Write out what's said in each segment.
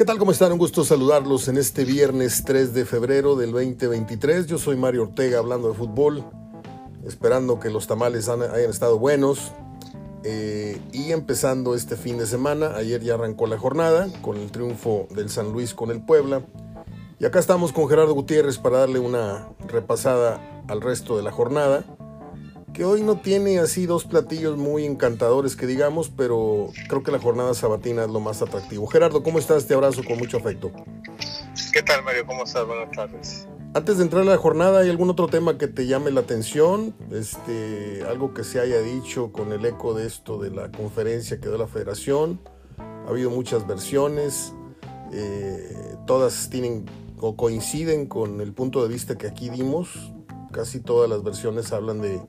¿Qué tal? ¿Cómo están? Un gusto saludarlos en este viernes 3 de febrero del 2023. Yo soy Mario Ortega hablando de fútbol, esperando que los tamales hayan estado buenos. Eh, y empezando este fin de semana, ayer ya arrancó la jornada con el triunfo del San Luis con el Puebla. Y acá estamos con Gerardo Gutiérrez para darle una repasada al resto de la jornada que hoy no tiene así dos platillos muy encantadores que digamos, pero creo que la jornada sabatina es lo más atractivo. Gerardo, ¿cómo estás? Te abrazo con mucho afecto. ¿Qué tal, Mario? ¿Cómo estás? Buenas tardes. Antes de entrar a la jornada, ¿hay algún otro tema que te llame la atención? Este, algo que se haya dicho con el eco de esto de la conferencia que dio la federación. Ha habido muchas versiones, eh, todas tienen o coinciden con el punto de vista que aquí dimos. Casi todas las versiones hablan de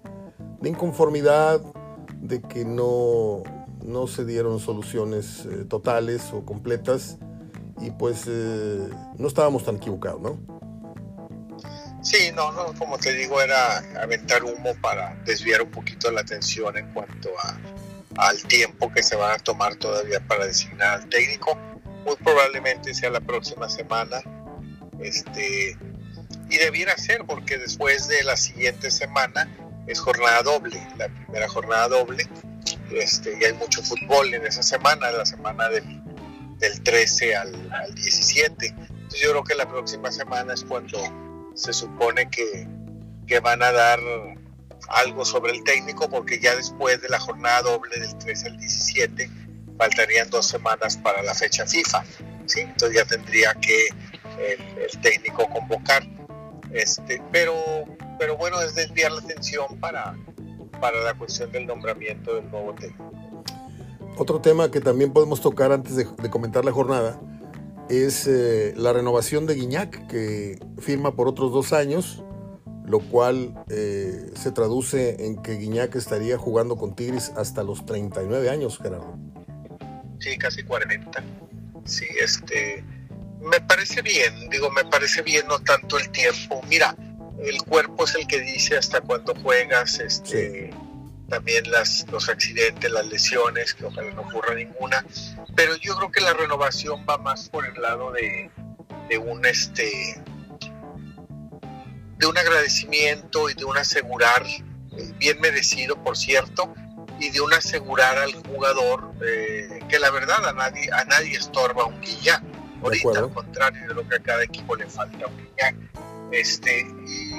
de inconformidad, de que no, no se dieron soluciones eh, totales o completas y pues eh, no estábamos tan equivocados, ¿no? Sí, no, no, como te digo, era aventar humo para desviar un poquito la atención en cuanto a, al tiempo que se va a tomar todavía para designar al técnico. Muy probablemente sea la próxima semana. Este, y debiera ser, porque después de la siguiente semana es jornada doble, la primera jornada doble, este, y hay mucho fútbol en esa semana, la semana del, del 13 al, al, 17. Entonces yo creo que la próxima semana es cuando se supone que, que van a dar algo sobre el técnico, porque ya después de la jornada doble del 13 al 17 faltarían dos semanas para la fecha FIFA. ¿sí? Entonces ya tendría que el, el técnico convocar. Este, pero pero bueno, es desviar la atención para, para la cuestión del nombramiento del nuevo técnico. Otro tema que también podemos tocar antes de, de comentar la jornada es eh, la renovación de Guiñac, que firma por otros dos años, lo cual eh, se traduce en que Guiñac estaría jugando con Tigres hasta los 39 años, Gerardo. Sí, casi 40. Sí, este, me parece bien, digo, me parece bien no tanto el tiempo. Mira, el cuerpo es el que dice hasta cuándo juegas, este, sí. también las, los accidentes, las lesiones, que ojalá no ocurra ninguna, pero yo creo que la renovación va más por el lado de, de un este de un agradecimiento y de un asegurar, eh, bien merecido por cierto, y de un asegurar al jugador eh, que la verdad a nadie, a nadie estorba un Guiñac. Ahorita, al contrario de lo que a cada equipo le falta un Guiñac. Este, y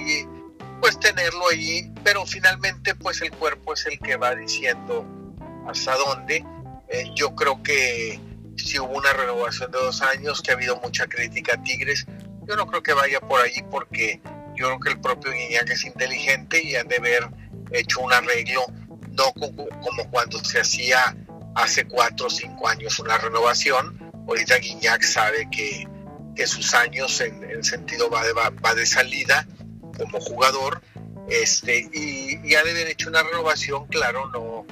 pues tenerlo ahí, pero finalmente pues el cuerpo es el que va diciendo hasta dónde. Eh, yo creo que si hubo una renovación de dos años, que ha habido mucha crítica a Tigres, yo no creo que vaya por ahí porque yo creo que el propio Guiñac es inteligente y han de haber hecho un arreglo, no como, cuando se hacía hace cuatro o cinco años una renovación. Ahorita Guiñac sabe que, que sus años en, en sentido va de, va, va de salida como jugador este y, y, ha de haber hecho una renovación, claro, no,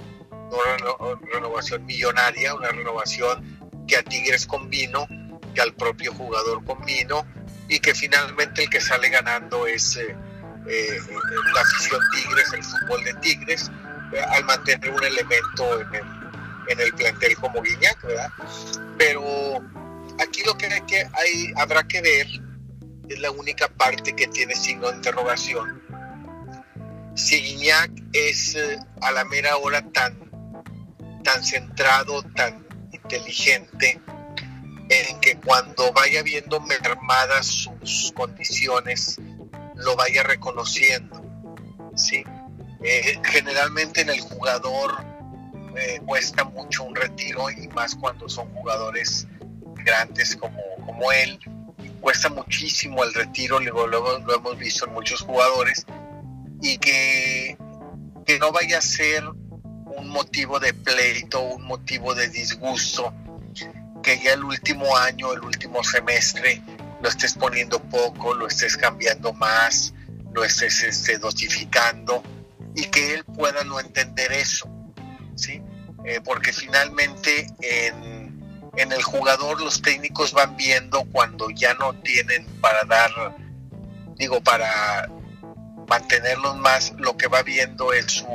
no renovación millonaria, una renovación que a Tigres convino, que al propio jugador convino y que finalmente el que sale ganando es eh, eh, la afición Tigres, el fútbol de Tigres, eh, al mantener un elemento en el, en el plantel como Guiñac, ¿verdad? Pero aquí lo que, hay que hay, habrá que ver es la única parte que tiene signo de interrogación. Si es eh, a la mera hora tan, tan centrado, tan inteligente, en que cuando vaya viendo mermadas sus condiciones, lo vaya reconociendo. ¿sí? Eh, generalmente en el jugador eh, cuesta mucho un retiro y más cuando son jugadores grandes como, como él cuesta muchísimo el retiro, luego lo hemos visto en muchos jugadores, y que, que no vaya a ser un motivo de pleito, un motivo de disgusto, que ya el último año, el último semestre, lo estés poniendo poco, lo estés cambiando más, lo estés este, dosificando, y que él pueda no entender eso, ¿sí? Eh, porque finalmente en en el jugador los técnicos van viendo cuando ya no tienen para dar, digo, para mantenerlos más, lo que va viendo es su,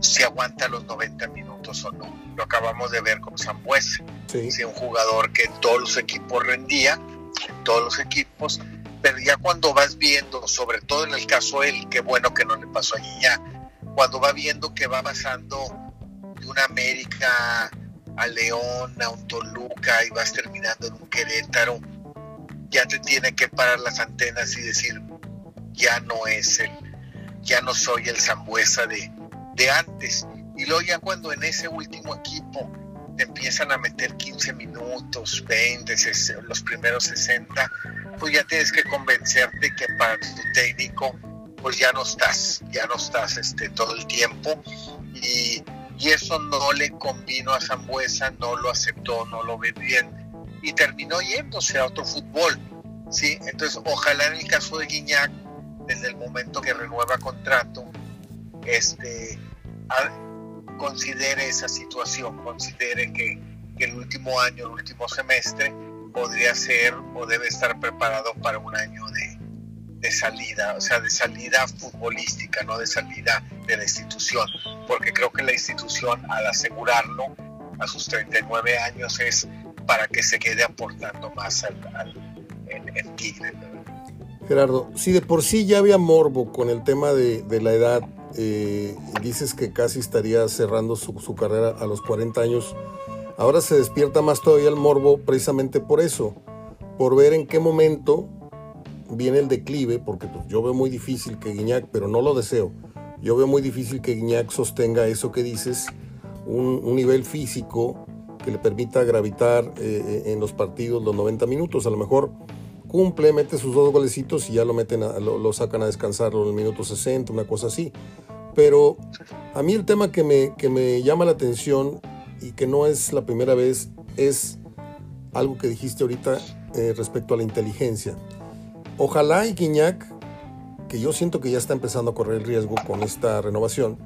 si aguanta los 90 minutos o no. Lo acabamos de ver con Zambuesa, sí. un jugador que en todos los equipos rendía, en todos los equipos, pero ya cuando vas viendo, sobre todo en el caso él, qué bueno que no le pasó allí ya, cuando va viendo que va pasando de una América a León, a un Toluca y vas terminando en un Querétaro, ya te tiene que parar las antenas y decir, ya no es el, ya no soy el Zambuesa de, de antes. Y luego ya cuando en ese último equipo te empiezan a meter 15 minutos, 20, los primeros 60, pues ya tienes que convencerte que para tu técnico pues ya no estás, ya no estás este, todo el tiempo y, y eso no le convino a Zambuesa, no lo aceptó, no lo ve bien y terminó yéndose a otro fútbol. ¿sí? Entonces, ojalá en el caso de Guiñac, desde el momento que renueva contrato, este, considere esa situación, considere que, que, el último año, el último semestre, podría ser o debe estar preparado para un año de, de salida, o sea, de salida futbolística, no de salida de la institución, porque creo que la institución al asegurarlo a sus 39 años es para que se quede aportando más al, en, Tigre. Gerardo, si de por sí ya había morbo con el tema de, la edad, eh, dices que casi estaría cerrando su, su, carrera a los 40 años, ahora se despierta más todavía el morbo precisamente por eso, por ver en qué momento viene el declive, porque pues, yo veo muy difícil que Guiñac, pero no lo deseo, yo veo muy difícil que Guiñac sostenga eso que dices, un, nivel físico que le permita gravitar eh, eh, en los partidos los 90 minutos. A lo mejor cumple, mete sus dos golecitos y ya lo, meten lo, sacan a descansar en el minuto 60, una cosa así. Pero a mí el tema que me, que me llama la atención y que no es la primera vez es algo que dijiste ahorita eh, respecto a la inteligencia. Ojalá y Guiñac, que yo siento que ya está empezando a correr el riesgo con esta renovación,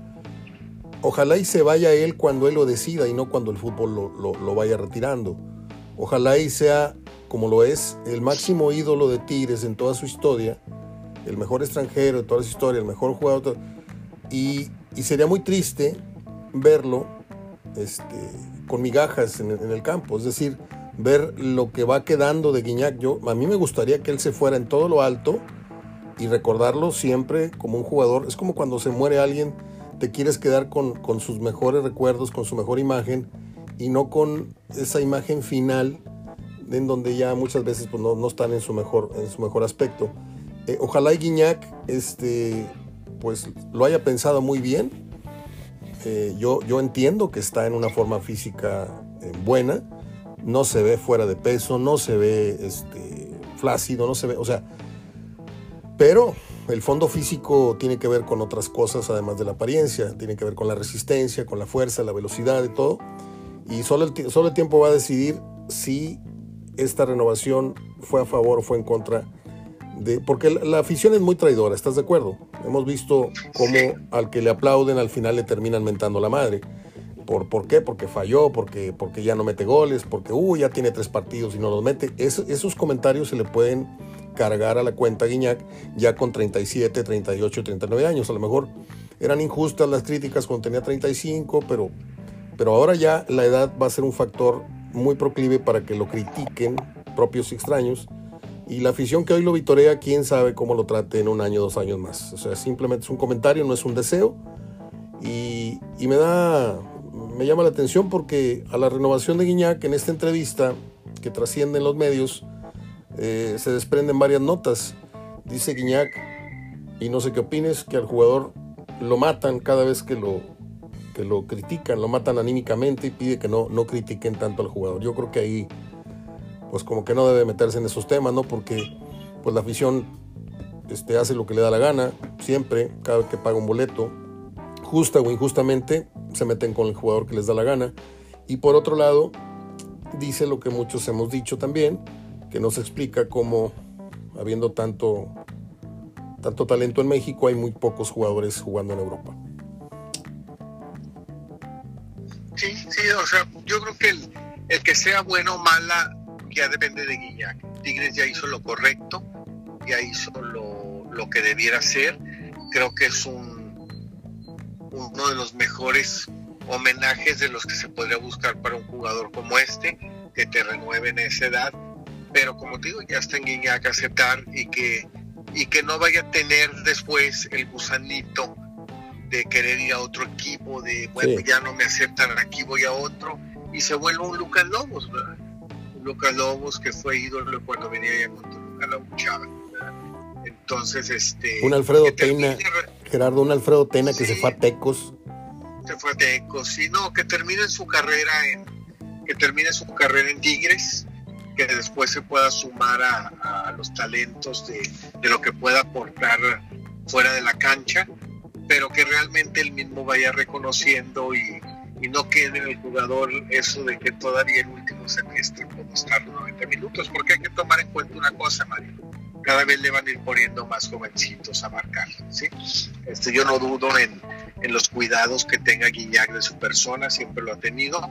Ojalá y se vaya él cuando él lo decida y no cuando el fútbol lo, vaya retirando. Ojalá y sea, como lo es, el máximo ídolo de Tigres en toda su historia, el mejor extranjero de toda su historia, el mejor jugador. Y, sería muy triste verlo este, con migajas en, en, el campo, es decir, ver lo que va quedando de Guiñac. Yo, a mí me gustaría que él se fuera en todo lo alto y recordarlo siempre como un jugador. Es como cuando se muere alguien te quieres quedar con, sus mejores recuerdos, con su mejor imagen y no con esa imagen final en donde ya muchas veces pues, no, están en su mejor, en su mejor aspecto. Eh, ojalá y este, pues, lo haya pensado muy bien. Eh, yo, yo entiendo que está en una forma física eh, buena, no se ve fuera de peso, no se ve este, flácido, no se ve, o sea, pero el fondo físico tiene que ver con otras cosas además de la apariencia, tiene que ver con la resistencia, con la fuerza, la velocidad y todo. Y solo el, solo el tiempo va a decidir si esta renovación fue a favor o fue en contra de... Porque la, afición es muy traidora, ¿estás de acuerdo? Hemos visto cómo al que le aplauden al final le terminan mentando la madre. ¿Por, ¿Por qué? Porque falló, porque, porque ya no mete goles, porque uh, ya tiene tres partidos y no los mete. esos comentarios se le pueden cargar a la cuenta Guiñac ya con 37, 38, 39 años. A lo mejor eran injustas las críticas cuando tenía 35, pero, pero ahora ya la edad va a ser un factor muy proclive para que lo critiquen propios extraños. Y la afición que hoy lo vitorea, quién sabe cómo lo trate en un año, dos años más. O sea, simplemente es un comentario, no es un deseo. Y, y me da, me llama la atención porque a la renovación de Guiñac en esta entrevista que trasciende en los medios, eh, se desprenden varias notas. Dice Guiñac, y no sé qué opines, que al jugador lo matan cada vez que lo, que lo critican, lo matan anímicamente y pide que no, no critiquen tanto al jugador. Yo creo que ahí, pues como que no debe meterse en esos temas, ¿no? Porque pues la afición este, hace lo que le da la gana, siempre, cada vez que paga un boleto, justa o injustamente, se meten con el jugador que les da la gana. Y por otro lado, dice lo que muchos hemos dicho también, que nos explica cómo, habiendo tanto, tanto talento en México, hay muy pocos jugadores jugando en Europa. Sí, sí, o sea, yo creo que el, que sea bueno o mala ya depende de Guiñac. Tigres ya hizo lo correcto, ya hizo lo, lo que debiera hacer. Creo que es un, uno de los mejores homenajes de los que se podría buscar para un jugador como este, que te renueve en esa edad. Pero como te digo, ya está en Guiñac aceptar y que, y que no vaya a tener después el gusanito de querer ir a otro equipo, de bueno, ya no me aceptan aquí, voy a otro, y se vuelve un Lucas Lobos, ¿verdad? Un Lucas Lobos que fue ídolo cuando venía ya con Toluca la luchaba. Entonces, este. Un Alfredo Tena, Gerardo, un Alfredo Tena que se fue a Tecos. Se fue a Tecos, sí, no, que termine su carrera en. Que termine su carrera en Tigres, que después se pueda sumar a, a los talentos de, de lo que pueda aportar fuera de la cancha pero que realmente él mismo vaya reconociendo y, y no quede en el jugador eso de que todavía el último semestre puede estar 90 minutos, porque hay que tomar en cuenta una cosa, Mario. Cada vez le van a ir poniendo más jovencitos a marcar, ¿sí? Este, yo no dudo en, en los cuidados que tenga Guiñac de su persona, siempre lo ha tenido,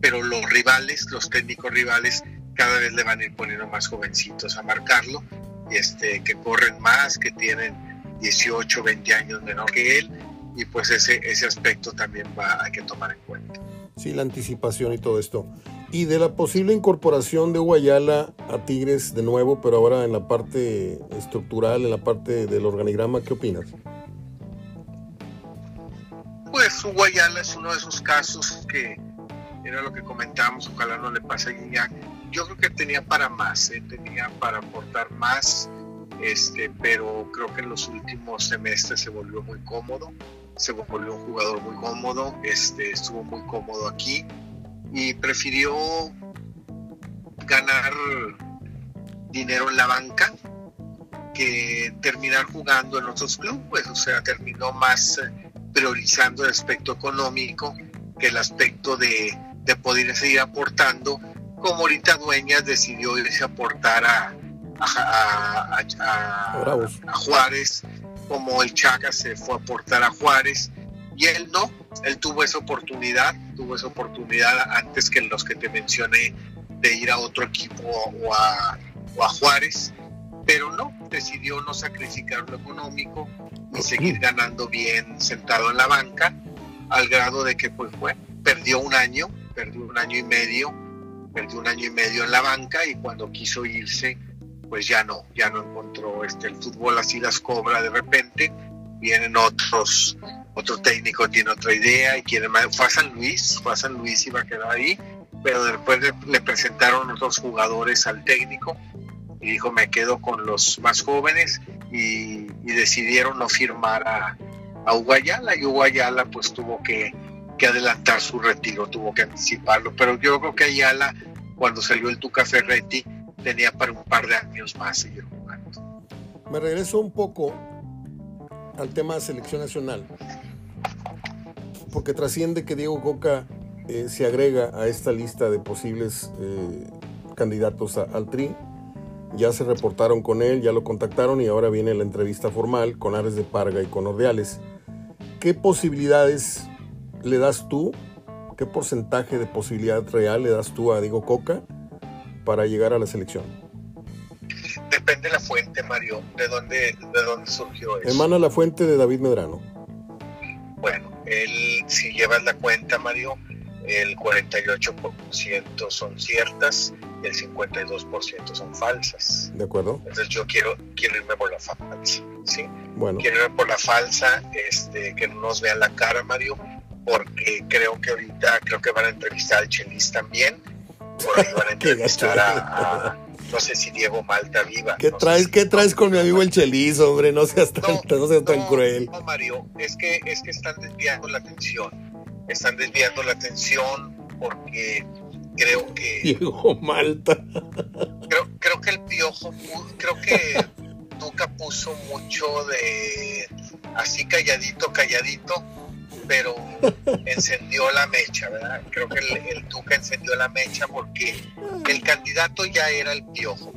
pero los rivales, los técnicos rivales, cada vez le van a ir poniendo más jovencitos a marcarlo, este, que corren más, que tienen 18, 20 años menor que él y pues ese, ese aspecto también va, hay que tomar en cuenta. Sí, la anticipación y todo esto. Y de la posible incorporación de Guayala a Tigres de nuevo, pero ahora en la parte estructural, en la parte del organigrama, ¿qué opinas? Pues Guayala es uno de esos casos que era lo que comentábamos, ojalá no le pase a Guiñac. Yo creo que tenía para más, ¿eh? tenía para aportar más este, pero creo que en los últimos semestres se volvió muy cómodo, se volvió un jugador muy cómodo, este, estuvo muy cómodo aquí y prefirió ganar dinero en la banca que terminar jugando en otros clubes, o sea, terminó más eh, priorizando el aspecto económico que el aspecto de, de poder seguir aportando, como ahorita Dueñas decidió irse a aportar a, a, a, Juárez, como el Chaca se fue a aportar a Juárez, y él no, él tuvo esa oportunidad, tuvo esa oportunidad antes que los que te mencioné de ir a otro equipo o a, o a Juárez, pero no, decidió no sacrificar lo económico y seguir ganando bien sentado en la banca, al grado de que pues fue, perdió un año, perdió un año y medio, perdió un año y medio en la banca y cuando quiso irse pues ya no, ya no encontró este, el fútbol así las cobra de repente, vienen otros, otro técnico tiene otra idea y quiere más, fue a San Luis, fue a San Luis y va a quedar ahí, pero después le, presentaron otros jugadores al técnico y dijo me quedo con los más jóvenes y, decidieron no firmar a, a Uguayala y Uguayala pues tuvo que, que adelantar su retiro, tuvo que anticiparlo, pero yo creo que Ayala cuando salió el Tuca Ferretti tenía para un par de años más seguir jugando. Me regreso un poco al tema de selección nacional, porque trasciende que Diego Coca eh, se agrega a esta lista de posibles eh, candidatos al TRI. Ya se reportaron con él, ya lo contactaron y ahora viene la entrevista formal con Ares de Parga y con Ordeales. ¿Qué posibilidades le das tú? ¿Qué porcentaje de posibilidad real le das tú a Diego Coca para llegar a la selección? Depende de la fuente, Mario, de dónde, de dónde surgió eso. Emana la fuente de David Medrano. Bueno, él, si llevas la cuenta, Mario, el 48% son ciertas y el 52% son falsas. De acuerdo. Entonces yo quiero, quiero irme por la falsa, ¿sí? Bueno. Quiero irme por la falsa, este, que no nos vean la cara, Mario, porque creo que ahorita, creo que van a entrevistar al Chelis también por ahí van a entrevistar a, no sé si Diego Malta viva. ¿Qué traes, ¿qué traes con mi amigo el Chelis, hombre? No seas tan, no, seas tan cruel. No, Mario, es que, es que están desviando la atención. Están desviando la atención porque creo que. Diego Malta. Creo, creo que el piojo, creo que Tuca puso mucho de así calladito, calladito pero encendió la mecha, ¿verdad? Creo que el, el, Tuca encendió la mecha porque el candidato ya era el piojo.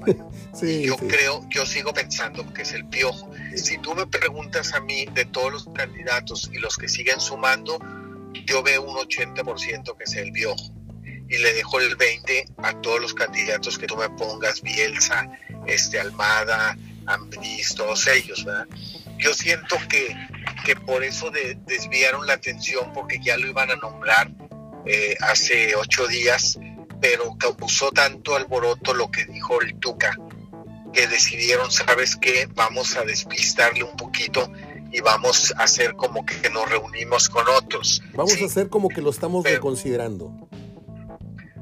Sí, yo creo, yo sigo pensando que es el piojo. Si tú me preguntas a mí de todos los candidatos y los que siguen sumando, yo veo un 80% que es el piojo. Y le dejo el 20 a todos los candidatos que tú me pongas, Bielsa, este Almada, Ambris, todos ellos, ¿verdad? Yo siento que, que por eso desviaron la atención porque ya lo iban a nombrar eh, hace ocho días, pero causó tanto alboroto lo que dijo el Tuca que decidieron, ¿sabes qué? Vamos a despistarle un poquito y vamos a hacer como que nos reunimos con otros. Vamos a hacer como que lo estamos reconsiderando.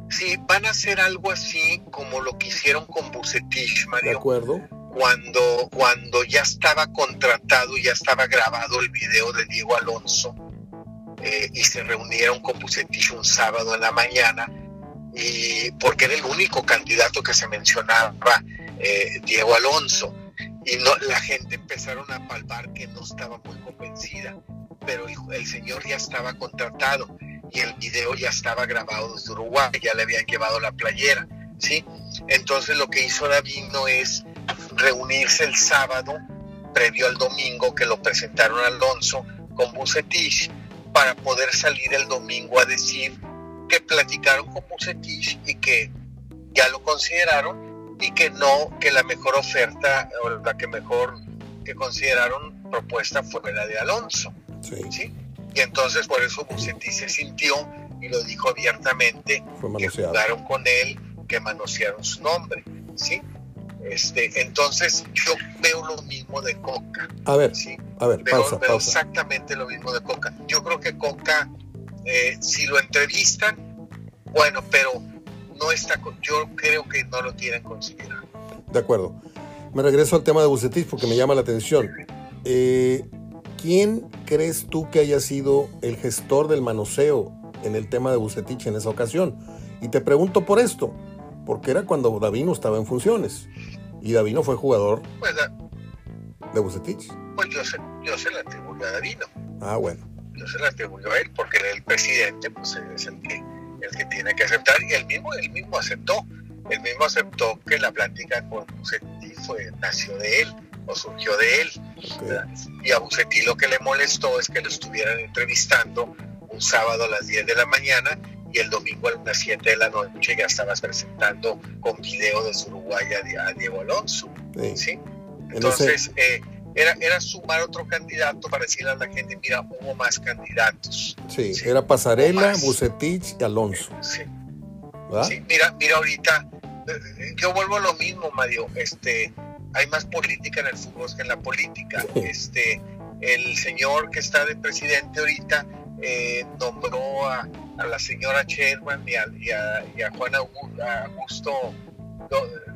Sí, van a hacer algo así como lo que hicieron con Bucetich, Mario. De acuerdo. Cuando, cuando ya estaba contratado, ya estaba grabado el video de Diego Alonso eh, y se reunieron con Bucetich un sábado en la mañana y porque era el único candidato que se mencionaba, eh, Diego Alonso y no, la gente empezaron a palpar que no estaba muy convencida, pero el, señor ya estaba contratado y el video ya estaba grabado desde Uruguay, ya le habían llevado la playera, ¿sí? Entonces lo que hizo Davino es reunirse el sábado, previo al domingo que lo presentaron Alonso con Bucetich, para poder salir el domingo a decir que platicaron con Bucetich y que ya lo consideraron y que no, que la mejor oferta o la que mejor que consideraron propuesta fue la de Alonso. Sí. Y entonces por eso Bucetí se sintió y lo dijo abiertamente que jugaron con él, que manosearon su nombre. ¿sí? Este, entonces yo veo lo mismo de Coca. A ver, ¿sí? a ver, veo, exactamente lo mismo de Coca. Yo creo que Coca, eh, si lo entrevistan, bueno, pero no está, yo creo que no lo tienen considerado. De acuerdo. Me regreso al tema de Bucetich porque me llama la atención. Eh, ¿Quién crees tú que haya sido el gestor del manoseo en el tema de Bucetich en esa ocasión? Y te pregunto por esto, porque era cuando Davino estaba en funciones y Davino fue jugador pues, de Bucetich. Pues yo se, yo se la atribuyo a Davino. Ah, bueno. Yo se la atribuyo a él porque el presidente pues, es el que el que tiene que aceptar, y él mismo, él mismo aceptó, él mismo aceptó que la plática con Bucetí fue, nació de él o surgió de él. Y a Bucetí lo que le molestó es que lo estuvieran entrevistando un sábado a las 10 de la mañana y el domingo a las 7 de la noche ya estabas presentando con video de Uruguay a, Diego Alonso. Sí. Entonces, eh, era, era sumar otro candidato para decirle a la gente, mira, hubo más candidatos. Sí, era Pasarela, Bucetich y Alonso. Sí. sí. mira, mira ahorita, yo vuelvo a lo mismo, Mario, este, hay más política en el fútbol que en la política. Este, el señor que está de presidente ahorita eh, nombró a, la señora Sherman y a, y a, Juan Augusto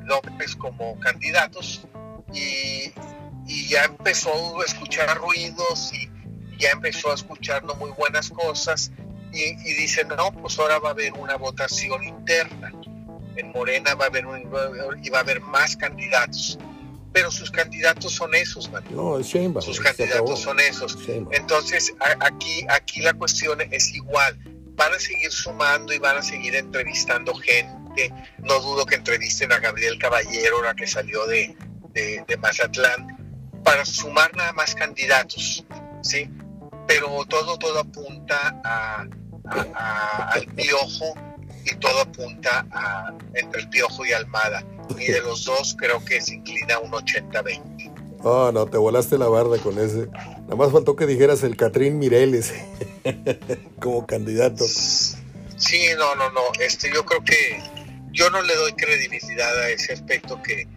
López como candidatos y, y ya empezó a escuchar ruidos y ya empezó a escuchar no muy buenas cosas y, dice, no, pues ahora va a haber una votación interna. En Morena va a haber y va a haber más candidatos. Pero sus candidatos son esos, No, es Sheinbaum, Sus candidatos son esos. Entonces, aquí, aquí la cuestión es igual. Van a seguir sumando y van a seguir entrevistando gente. No dudo que entrevisten a Gabriel Caballero, la que salió de, de, de Mazatlán para sumar nada más candidatos, ¿sí? Pero todo, todo apunta a, al Piojo y todo apunta a, entre el Piojo y Almada. Y de los dos creo que se inclina un 80-20. Oh, no, te volaste la barda con ese. Nada más faltó que dijeras el Catrín Mireles como candidato. Sí, no, no, no. Este, yo creo que yo no le doy credibilidad a ese aspecto que,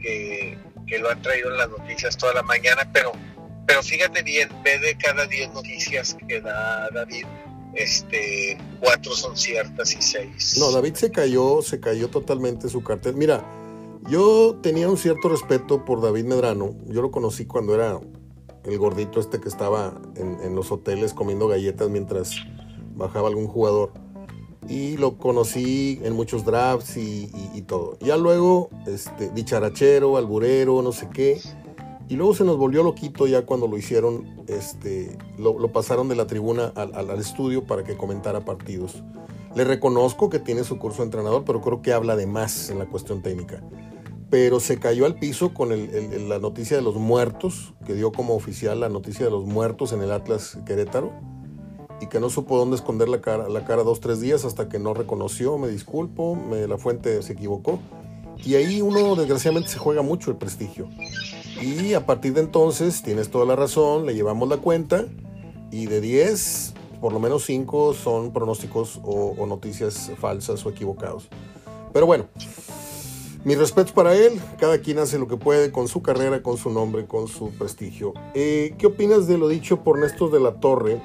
que que lo han traído en las noticias toda la mañana, pero, pero fíjate bien, ve de cada 10 noticias que da David, este, cuatro son ciertas y seis. No, David se cayó, se cayó totalmente su cartel. Mira, yo tenía un cierto respeto por David Medrano. Yo lo conocí cuando era el gordito este que estaba en, en los hoteles comiendo galletas mientras bajaba algún jugador y lo conocí en muchos drafts y, todo. Ya luego, este, dicharachero, alburero, no sé qué. Y luego se nos volvió loquito ya cuando lo hicieron, este, lo, pasaron de la tribuna al, al, estudio para que comentara partidos. Le reconozco que tiene su curso de entrenador, pero creo que habla de más en la cuestión técnica. Pero se cayó al piso con la noticia de los muertos, que dio como oficial la noticia de los muertos en el Atlas Querétaro y que no supo dónde esconder la cara, la cara dos, tres días hasta que no reconoció, me disculpo, la fuente se equivocó. Y ahí uno desgraciadamente se juega mucho el prestigio. Y a partir de entonces, tienes toda la razón, le llevamos la cuenta y de 10, por lo menos 5 son pronósticos o, o noticias falsas o equivocados. Pero bueno, mis respetos para él, cada quien hace lo que puede con su carrera, con su nombre, con su prestigio. Eh, ¿Qué opinas de lo dicho por Néstor de la Torre?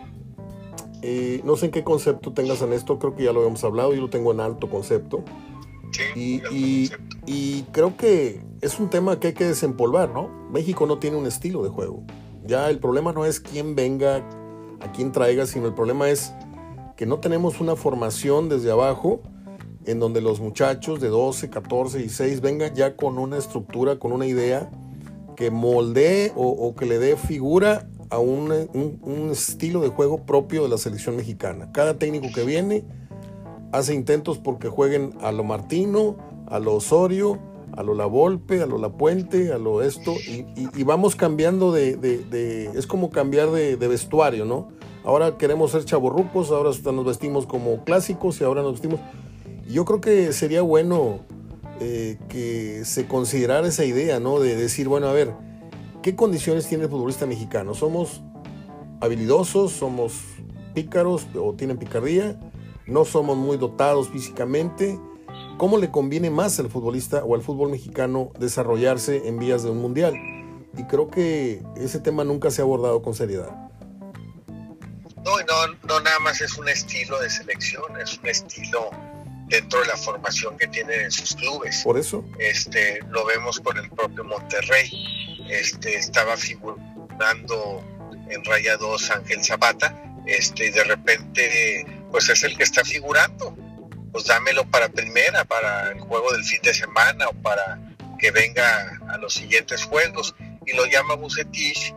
Eh, no sé en qué concepto tengas en esto, creo que ya lo habíamos hablado, yo lo tengo en alto concepto. Sí, y, y, creo que es un tema que hay que desempolvar, ¿no? México no tiene un estilo de juego. Ya el problema no es quién venga, a quién traiga, sino el problema es que no tenemos una formación desde abajo en donde los muchachos de 12, 14 y 6 vengan ya con una estructura, con una idea que moldee o, que le dé figura a un, estilo de juego propio de la selección mexicana. Cada técnico que viene hace intentos porque jueguen a lo Martino, a lo Osorio, a lo La Volpe, a lo La Puente, a lo esto, y, vamos cambiando de, Es como cambiar de, vestuario, ¿no? Ahora queremos ser chaborrucos, ahora nos vestimos como clásicos y ahora nos vestimos... Yo creo que sería bueno eh, que se considerara esa idea, ¿no? De decir, bueno, a ver, ¿qué condiciones tiene el futbolista mexicano? ¿Somos habilidosos? ¿Somos pícaros o tienen picardía? ¿No somos muy dotados físicamente? ¿Cómo le conviene más al futbolista o al fútbol mexicano desarrollarse en vías de un mundial? Y creo que ese tema nunca se ha abordado con seriedad. No, no, no nada más es un estilo de selección, es un estilo dentro de la formación que tienen en sus clubes. Por eso. Este, lo vemos con el propio Monterrey. Este, estaba figurando en Raya 2 Ángel Zapata, este, y de repente, pues es el que está figurando. Pues dámelo para primera, para el juego del fin de semana o para que venga a los siguientes juegos. Y lo llama Bucetich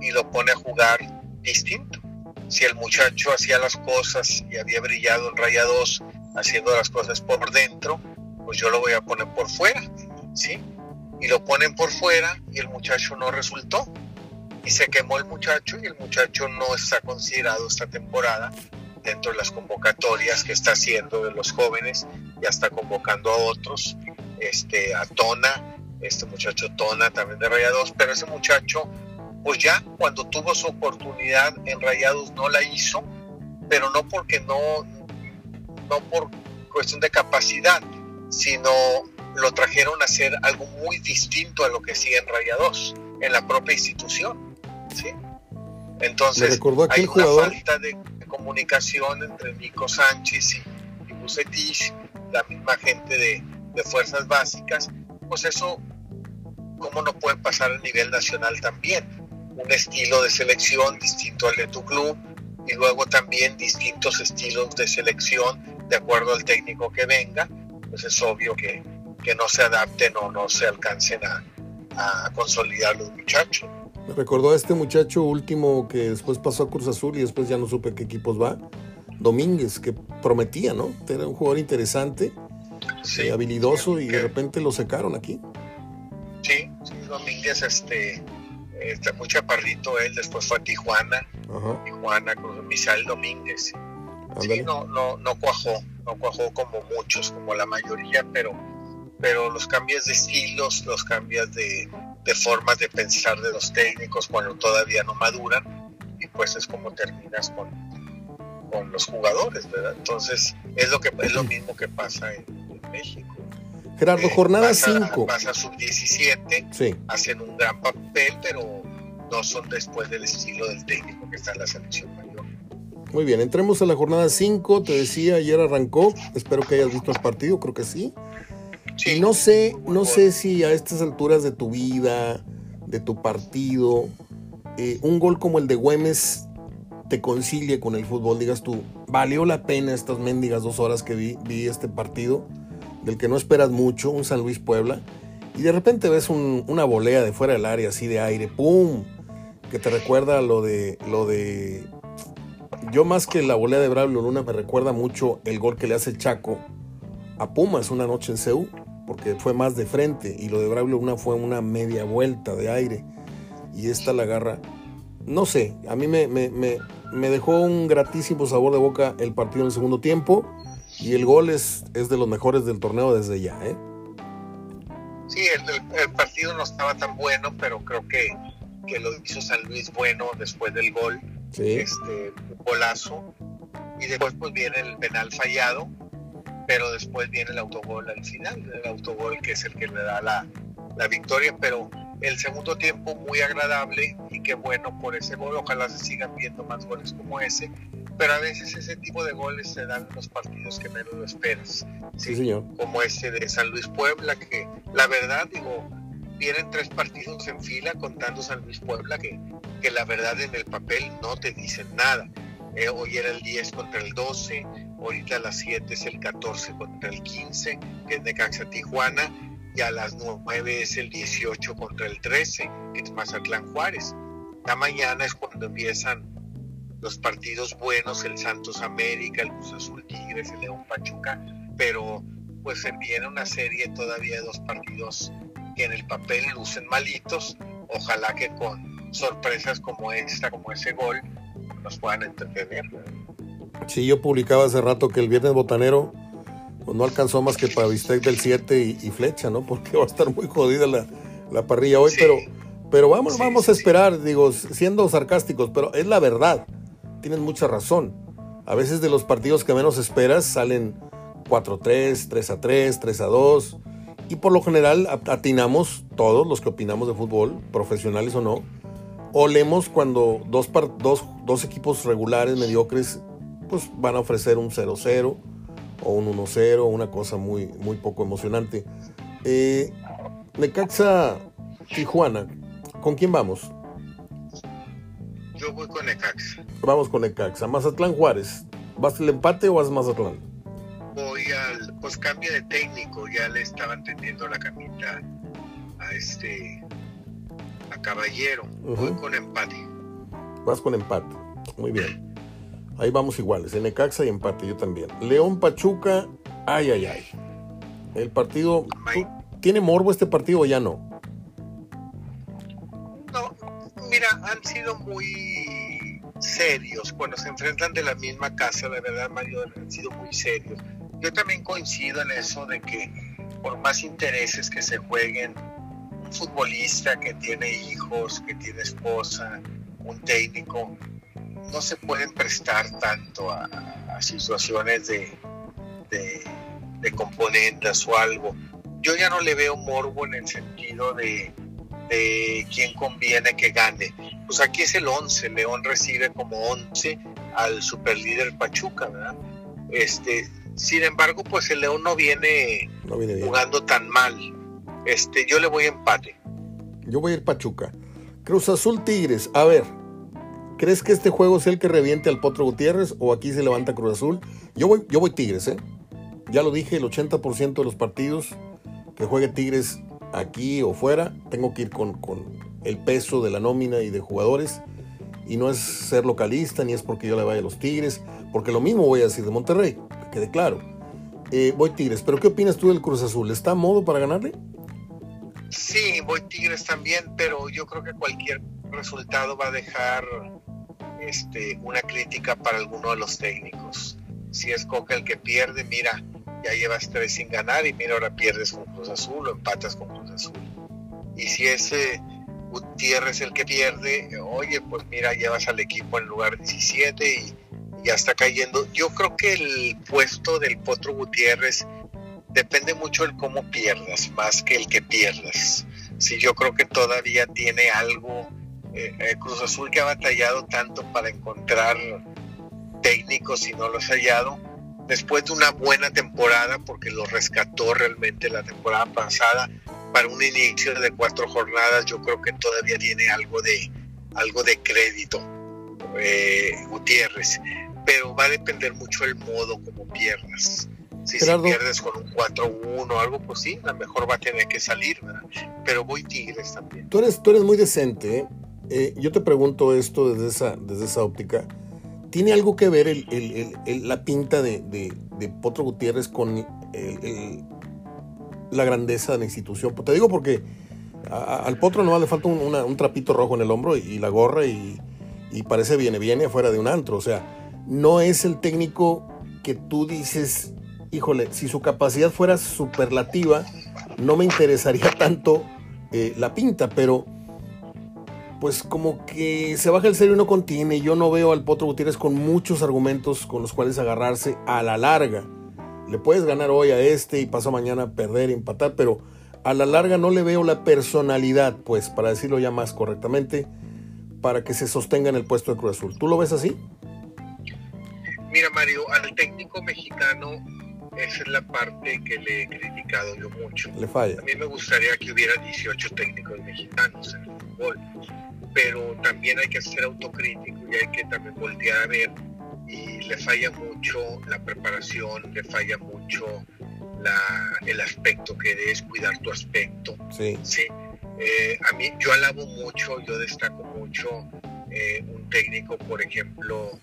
y lo pone a jugar distinto. Si el muchacho hacía las cosas y había brillado en Raya 2 haciendo las cosas por dentro, pues yo lo voy a poner por fuera, ¿sí? Y lo ponen por fuera y el muchacho no resultó. Y se quemó el muchacho y el muchacho no está considerado esta temporada dentro de las convocatorias que está haciendo de los jóvenes, ya está convocando a otros, este, a Tona, este muchacho Tona también de Rayados, pero ese muchacho, pues ya cuando tuvo su oportunidad en Rayados no la hizo, pero no porque no, no por cuestión de capacidad, sino lo trajeron a hacer algo muy distinto a lo que hacía en Rayados, en la propia institución. ¿sí? Entonces, hay una falta de, comunicación entre Nico Sánchez y, y Bucetich, la misma gente de, de fuerzas básicas, pues eso, ¿cómo no puede pasar a nivel nacional también? Un estilo de selección distinto al de tu club y luego también distintos estilos de selección de acuerdo al técnico que venga, pues es obvio que, que no se adapten o no se alcancen a, a consolidar los muchachos. Me recordó a este muchacho último que después pasó a Cruz Azul y después ya no supe qué equipos va. Domínguez, que prometía, ¿no? Era un jugador interesante, sí, eh, habilidoso y de repente lo secaron aquí. Sí, sí, Domínguez, este, está muy chaparrito él, después fue a Tijuana, Tijuana con Misael Domínguez. Sí, no, no, no cuajó, no cuajó como muchos, como la mayoría, pero, pero los cambios de estilos, los cambios de, formas de pensar de los técnicos cuando todavía no maduran, y pues es como terminas con, con los jugadores, ¿verdad? Entonces, es lo que es lo mismo que pasa en, México. Gerardo, eh, jornada 5. Pasa, sub-17, hacen un gran papel, pero no son después del estilo del técnico que está en la selección mayor. Muy bien, entremos a la jornada 5. Te decía, ayer arrancó. Espero que hayas visto el partido, creo que sí. Y no sé, no sé si a estas alturas de tu vida, de tu partido, eh, un gol como el de Güemes te concilie con el fútbol. Digas tú, valió la pena estas mendigas dos horas que vi, vi este partido, del que no esperas mucho, un San Luis Puebla. Y de repente ves una volea de fuera del área, así de aire, ¡pum! Que te recuerda lo de, lo de yo más que la volea de Braulio Luna me recuerda mucho el gol que le hace Chaco a Pumas una noche en Seúl, porque fue más de frente y lo de Braulio Luna fue una media vuelta de aire y esta la agarra. No sé, a mí me, me, dejó un gratísimo sabor de boca el partido en el segundo tiempo y el gol es, es de los mejores del torneo desde ya. ¿eh? Sí, el, partido no estaba tan bueno, pero creo que, que lo hizo San Luis bueno después del gol. Este, golazo. Y después pues viene el penal fallado, pero después viene el autogol al final, el autogol que es el que le da la, la victoria, pero el segundo tiempo muy agradable y qué bueno por ese gol. Ojalá se sigan viendo más goles como ese. Pero a veces ese tipo de goles se dan en los partidos que menos lo esperas. Sí, señor. Como este de San Luis Puebla, que la verdad, digo, vienen tres partidos en fila contando San Luis Puebla, que, que la verdad en el papel no te dicen nada. Eh, hoy era el 10 contra el 12, ahorita a las 7 es el 14 contra el 15, que es de Caxa Tijuana y a las 9 es el 18 contra el 13, que es Mazatlán Juárez. La mañana es cuando empiezan los partidos buenos, el Santos América, el Cruz Azul Tigres, el León Pachuca, pero pues se viene una serie todavía de dos partidos que en el papel lucen malitos. Ojalá que con sorpresas como esta, como ese gol, nos puedan entretener. Sí, yo publicaba hace rato que el viernes botanero pues no alcanzó más que para bistec del 7 y, flecha, ¿no? Porque va a estar muy jodida la, parrilla hoy, pero, pero vamos, vamos a esperar, digo, siendo sarcásticos, pero es la verdad. Tienes mucha razón. A veces de los partidos que menos esperas salen 4-3, 3-3, 3-2. Y por lo general atinamos todos los que opinamos de fútbol, profesionales o no. Olemos cuando dos, dos, dos equipos regulares, mediocres, pues van a ofrecer un 0-0 o un 1-0, una cosa muy, muy poco emocionante. Eh, Necaxa Tijuana, ¿con quién vamos? Yo voy con Necaxa. Vamos con Necaxa. Mazatlán Juárez, ¿vas el empate o vas Mazatlán? Voy al, pues cambio de técnico, ya le estaban tendiendo la camita a este, Caballero. Voy con empate. Vas con empate, muy bien. Ahí vamos iguales, en Necaxa y empate, yo también. León Pachuca, ay, ay, ay. El partido. ¿Tiene morbo este partido o ya no? No, mira, han sido muy serios cuando se enfrentan de la misma casa, de verdad, Mario, han sido muy serios. Yo también coincido en eso de que por más intereses que se jueguen, un futbolista que tiene hijos, que tiene esposa, un técnico, no se pueden prestar tanto a, situaciones de, de, componentes o algo. Yo ya no le veo morbo en el sentido de, de quién conviene que gane. Pues aquí es el 11, León recibe como 11 al superlíder Pachuca, ¿verdad? Este, sin embargo, pues el León no viene, jugando tan mal. Este, yo le voy a empate. Yo voy a ir Pachuca. Cruz Azul Tigres. A ver, ¿Crees que este juego es el que reviente al Potro Gutiérrez o aquí se levanta Cruz Azul? Yo voy, yo voy Tigres, ¿eh? Ya lo dije, el 80% de los partidos que juegue Tigres aquí o fuera, tengo que ir con, el peso de la nómina y de jugadores. Y no es ser localista, ni es porque yo le vaya a los Tigres, porque lo mismo voy a decir de Monterrey, que quede claro. Eh, voy Tigres, pero ¿qué opinas tú del Cruz Azul? ¿Está a modo para ganarle? Sí, voy Tigres también, pero yo creo que cualquier resultado va a dejar este, una crítica para alguno de los técnicos. Si es Coca el que pierde, mira, ya llevas tres sin ganar y mira, ahora pierdes con Cruz Azul o empatas con Cruz Azul. Y si es Gutiérrez el que pierde, oye, pues mira, llevas al equipo en lugar 17 y ya está cayendo. Yo creo que el puesto del Potro Gutiérrez depende mucho del cómo pierdas, más que el que pierdas. Si yo creo que todavía tiene algo eh, eh, Cruz Azul que ha batallado tanto para encontrar técnicos y no los ha hallado, después de una buena temporada, porque lo rescató realmente la temporada pasada, para un inicio de cuatro jornadas, yo creo que todavía tiene algo de, algo de crédito eh, Gutiérrez, pero va a depender mucho el modo como pierdas. Si, pierdes con un 4-1 o algo, pues sí, a lo mejor va a tener que salir, ¿verdad? Pero voy Tigres también. Tú eres, tú eres muy decente, ¿eh? Eh, yo te pregunto esto desde esa, desde esa óptica. ¿Tiene algo que ver la pinta de, Potro Gutiérrez con la grandeza de la institución? Te digo porque al Potro no le falta un, trapito rojo en el hombro y, la gorra y, parece viene, viene afuera de un antro. O sea, no es el técnico que tú dices híjole, si su capacidad fuera superlativa, no me interesaría tanto eh, la pinta, pero pues como que se baja el serio y no contiene. Yo no veo al Potro Gutiérrez con muchos argumentos con los cuales agarrarse a la larga. Le puedes ganar hoy a este y pasó mañana perder, empatar, pero a la larga no le veo la personalidad, pues, para decirlo ya más correctamente, para que se sostenga en el puesto de Cruz Azul. ¿Tú lo ves así? Mira, Mario, al técnico mexicano esa es la parte que le he criticado yo mucho. Le falla. A mí me gustaría que hubiera 18 técnicos mexicanos en el fútbol, pero también hay que ser autocrítico y hay que también voltear a ver y le falla mucho la preparación, le falla mucho el aspecto que es cuidar tu aspecto. Sí. sí. Eh, a mí, yo alabo mucho, yo destaco mucho eh, un técnico, por ejemplo,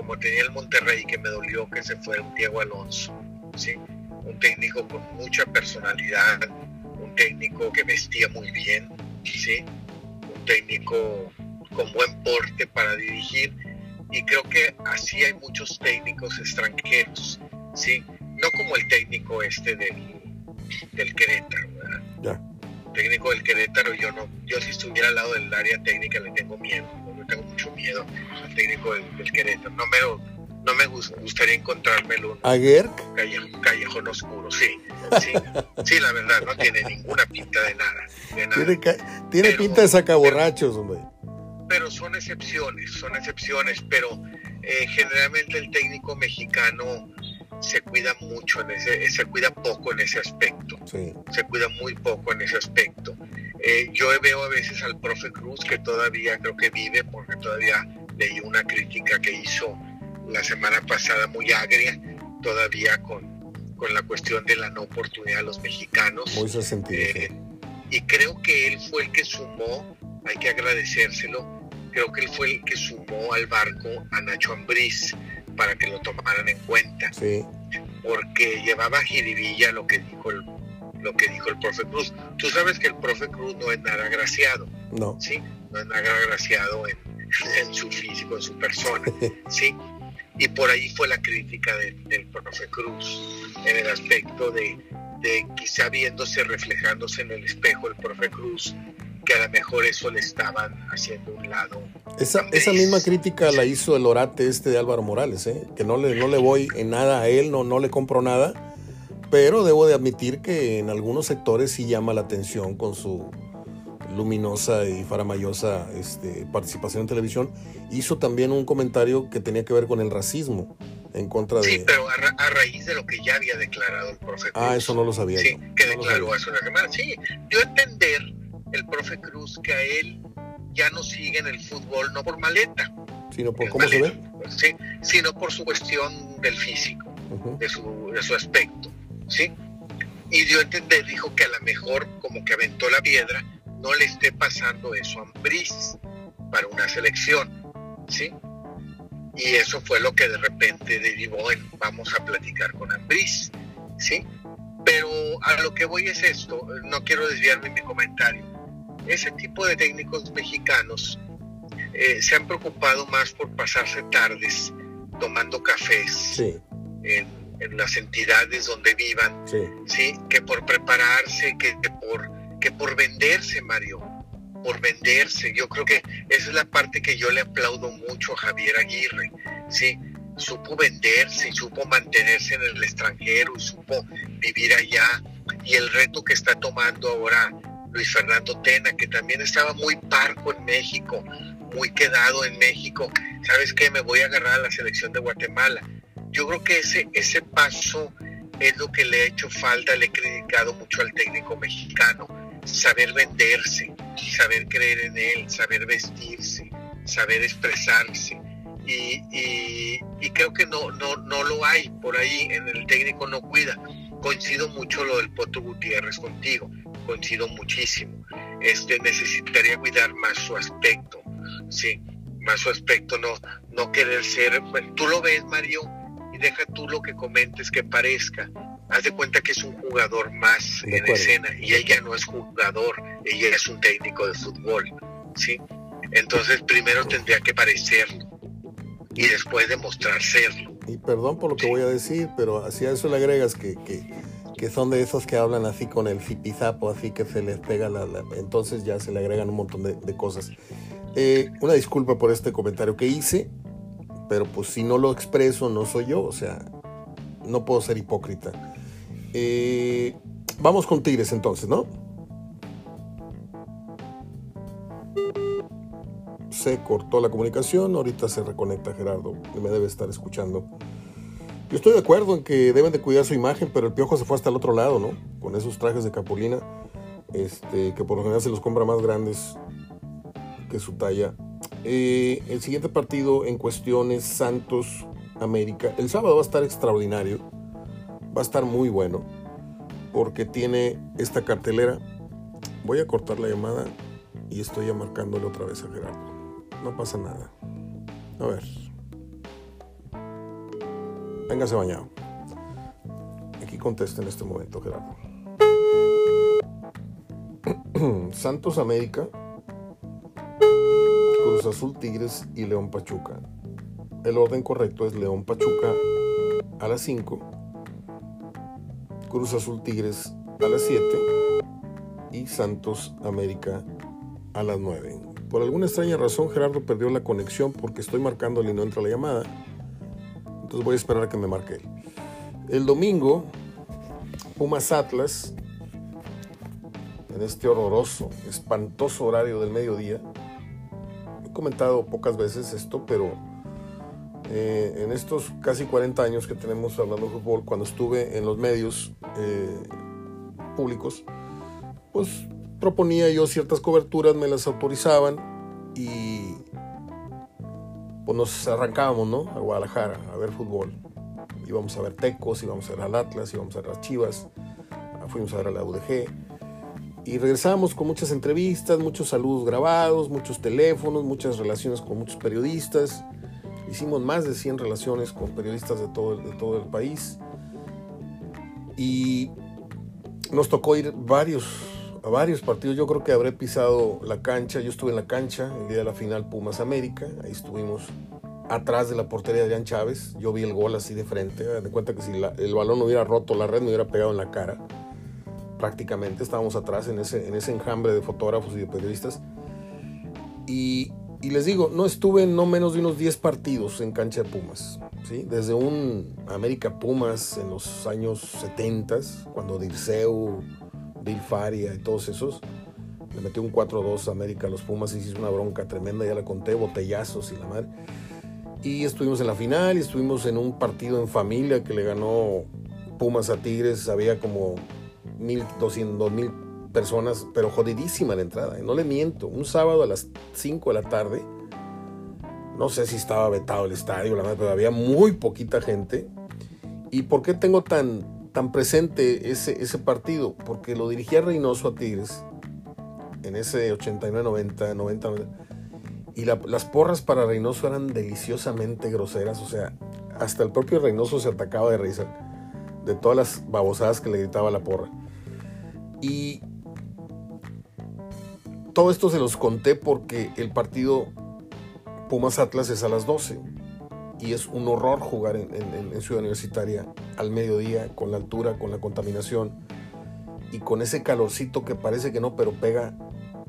como tenía el Monterrey, que me dolió que se fuera un Diego Alonso, ¿sí? un técnico con mucha personalidad, un técnico que vestía muy bien, ¿sí? un técnico con buen porte para dirigir, y creo que así hay muchos técnicos extranjeros, ¿sí? no como el técnico este del, del Querétaro, ¿verdad? técnico del Querétaro, yo no, yo si estuviera al lado del área técnica le tengo miedo, tengo mucho miedo al técnico del, Querétaro, no me no me gustaría encontrármelo ¿A Gerg? Callejón, oscuro, sí, sí, sí, la verdad, no tiene ninguna pinta de nada. Tiene, pinta de sacaborrachos, hombre. Pero son excepciones, son excepciones, pero eh, generalmente el técnico mexicano se cuida mucho, en ese, se cuida poco en ese aspecto. Se cuida muy poco en ese aspecto. Eh, yo veo a veces al profe Cruz que todavía creo que vive, porque todavía leí una crítica que hizo la semana pasada muy agria, todavía con, con la cuestión de la no oportunidad de los mexicanos. Muy sentido. Eh, y creo que él fue el que sumó, hay que agradecérselo, creo que él fue el que sumó al barco a Nacho Ambriz para que lo tomaran en cuenta. Sí. Porque llevaba jiribilla lo que dijo el, lo que dijo el profe Cruz. Tú sabes que el profe Cruz no es nada agraciado. No. Sí, no es nada agraciado en, en su físico, en su persona. sí. Y por ahí fue la crítica del profe Cruz, en el aspecto de, de quizá viéndose, reflejándose en el espejo el profe Cruz, que a lo mejor eso le estaban haciendo un lado. Esa, esa misma crítica la hizo el orate este de Álvaro Morales, ¿eh? que no le, no le voy en nada a él, no, no le compro nada, pero debo de admitir que en algunos sectores sí llama la atención con su luminosa y faramayosa este, participación en televisión. Hizo también un comentario que tenía que ver con el racismo en contra de... Sí, pero a, raíz de lo que ya había declarado el profeta. Ah, eso no lo sabía. Sí, que declaró hace una semana. Sí, a entender el profe Cruz que a él ya no sigue en el fútbol no por maleta, sino por cómo se ve, sí, sino por su cuestión del físico, de, su, de su aspecto, sí. Y dio a entender, dijo que a lo mejor como que aventó la piedra, no le esté pasando eso a Ambriz para una selección, sí. Y eso fue lo que de repente derivó en vamos a platicar con Ambriz, sí. Pero a lo que voy es esto, no quiero desviarme mi comentario ese tipo de técnicos mexicanos eh, se han preocupado más por pasarse tardes tomando cafés en, las entidades donde vivan, sí. que por prepararse, que, por, que por venderse, Mario, por venderse. Yo creo que esa es la parte que yo le aplaudo mucho a Javier Aguirre, ¿sí? Supo venderse supo mantenerse en el extranjero supo vivir allá. Y el reto que está tomando ahora Luis Fernando Tena, que también estaba muy parco en México, muy quedado en México. ¿Sabes qué? Me voy a agarrar a la selección de Guatemala. Yo creo que ese, ese paso es lo que le ha hecho falta, le he criticado mucho al técnico mexicano, saber venderse, saber creer en él, saber vestirse, saber expresarse. Y, creo que no, no, no lo hay por ahí, en el técnico no cuida. Coincido mucho lo del Poto Gutiérrez contigo coincido muchísimo. Este necesitaría cuidar más su aspecto, sí, más su aspecto, no, no querer ser, tú lo ves Mario, deja tú lo que comentes que parezca. Haz de cuenta que es un jugador más en escena y ella no es jugador, ella es un técnico de fútbol, ¿sí? Entonces primero tendría que parecerlo y después demostrar serlo. Y perdón por lo que voy a decir, pero así a eso le agregas que, que, son de esos que hablan así con el zipizapo, así que se les pega la, Entonces ya se le agregan un montón de, cosas. Eh, una disculpa por este comentario que hice, pero pues si no lo expreso no soy yo, o sea, no puedo ser hipócrita. Eh, vamos con Tigres entonces, ¿no? se cortó la comunicación, ahorita se reconecta Gerardo me debe estar escuchando. Yo estoy de acuerdo en que deben de cuidar su imagen, pero el piojo se fue hasta el otro lado, ¿no? Con esos trajes de capulina, este, que por lo general se los compra más grandes que su talla. Eh, el siguiente partido en cuestión es Santos América. El sábado va a estar extraordinario, va a estar muy bueno, porque tiene esta cartelera. Voy a cortar la llamada y estoy ya marcándole otra vez a Gerardo no pasa nada. A ver. Véngase bañado. Aquí contesta en este momento, Gerardo. Santos América, Cruz Azul Tigres y León Pachuca. El orden correcto es León Pachuca a las 5, Cruz Azul Tigres a las 7 y Santos América a las 9. Por alguna extraña razón Gerardo perdió la conexión porque estoy marcándole y no entra la llamada. Entonces voy a esperar a que me marque él. El domingo, Pumas Atlas, en este horroroso, espantoso horario del mediodía. Comentado pocas veces esto, pero eh, en estos casi 40 años que tenemos hablando de fútbol, cuando estuve en los medios eh, públicos, pues proponía yo ciertas coberturas, me las autorizaban y pues nos arrancábamos, ¿no? A Guadalajara a ver fútbol. Íbamos a ver Tecos, íbamos a ver al Atlas, íbamos a ver las Chivas, fuimos a ver a la UDG. Y regresamos con muchas entrevistas, muchos saludos grabados, muchos teléfonos, muchas relaciones con muchos periodistas. Hicimos más de 100 relaciones con periodistas de todo, de todo el país. Y nos tocó ir varios a varios partidos. Yo creo que habré pisado la cancha. Yo estuve en la cancha el día de la final Pumas América. Ahí estuvimos atrás de la portería de Adrián Chávez. Yo vi el gol así de frente. De cuenta que si el balón hubiera roto la red, me hubiera pegado en la cara. Prácticamente estábamos atrás en ese, en ese enjambre de fotógrafos y de periodistas. Y, les digo, no estuve en no menos de unos 10 partidos en cancha de Pumas. ¿sí? Desde un América Pumas en los años 70, cuando Dirceu Bill Faria y todos esos. Le metió un 4-2 a América a los Pumas y hizo una bronca tremenda, ya la conté, botellazos y la madre. Y estuvimos en la final y estuvimos en un partido en familia que le ganó Pumas a Tigres. Había como 1.200, mil personas, pero jodidísima la entrada. Y no le miento, un sábado a las 5 de la tarde, no sé si estaba vetado el estadio, la madre, pero había muy poquita gente. ¿Y por qué tengo tan, tan presente ese, ese partido, porque lo dirigía Reynoso a Tigres en ese 89, 90, 90, y las porras para Reynoso eran deliciosamente groseras, o sea, hasta el propio Reynoso se atacaba de risa de todas las babosadas que le gritaba la porra. Y todo esto se los conté porque el partido Pumas Atlas es a las 12 y es un horror jugar en, Ciudad Universitaria al mediodía, con la altura, con la contaminación y con ese calorcito que parece que no, pero pega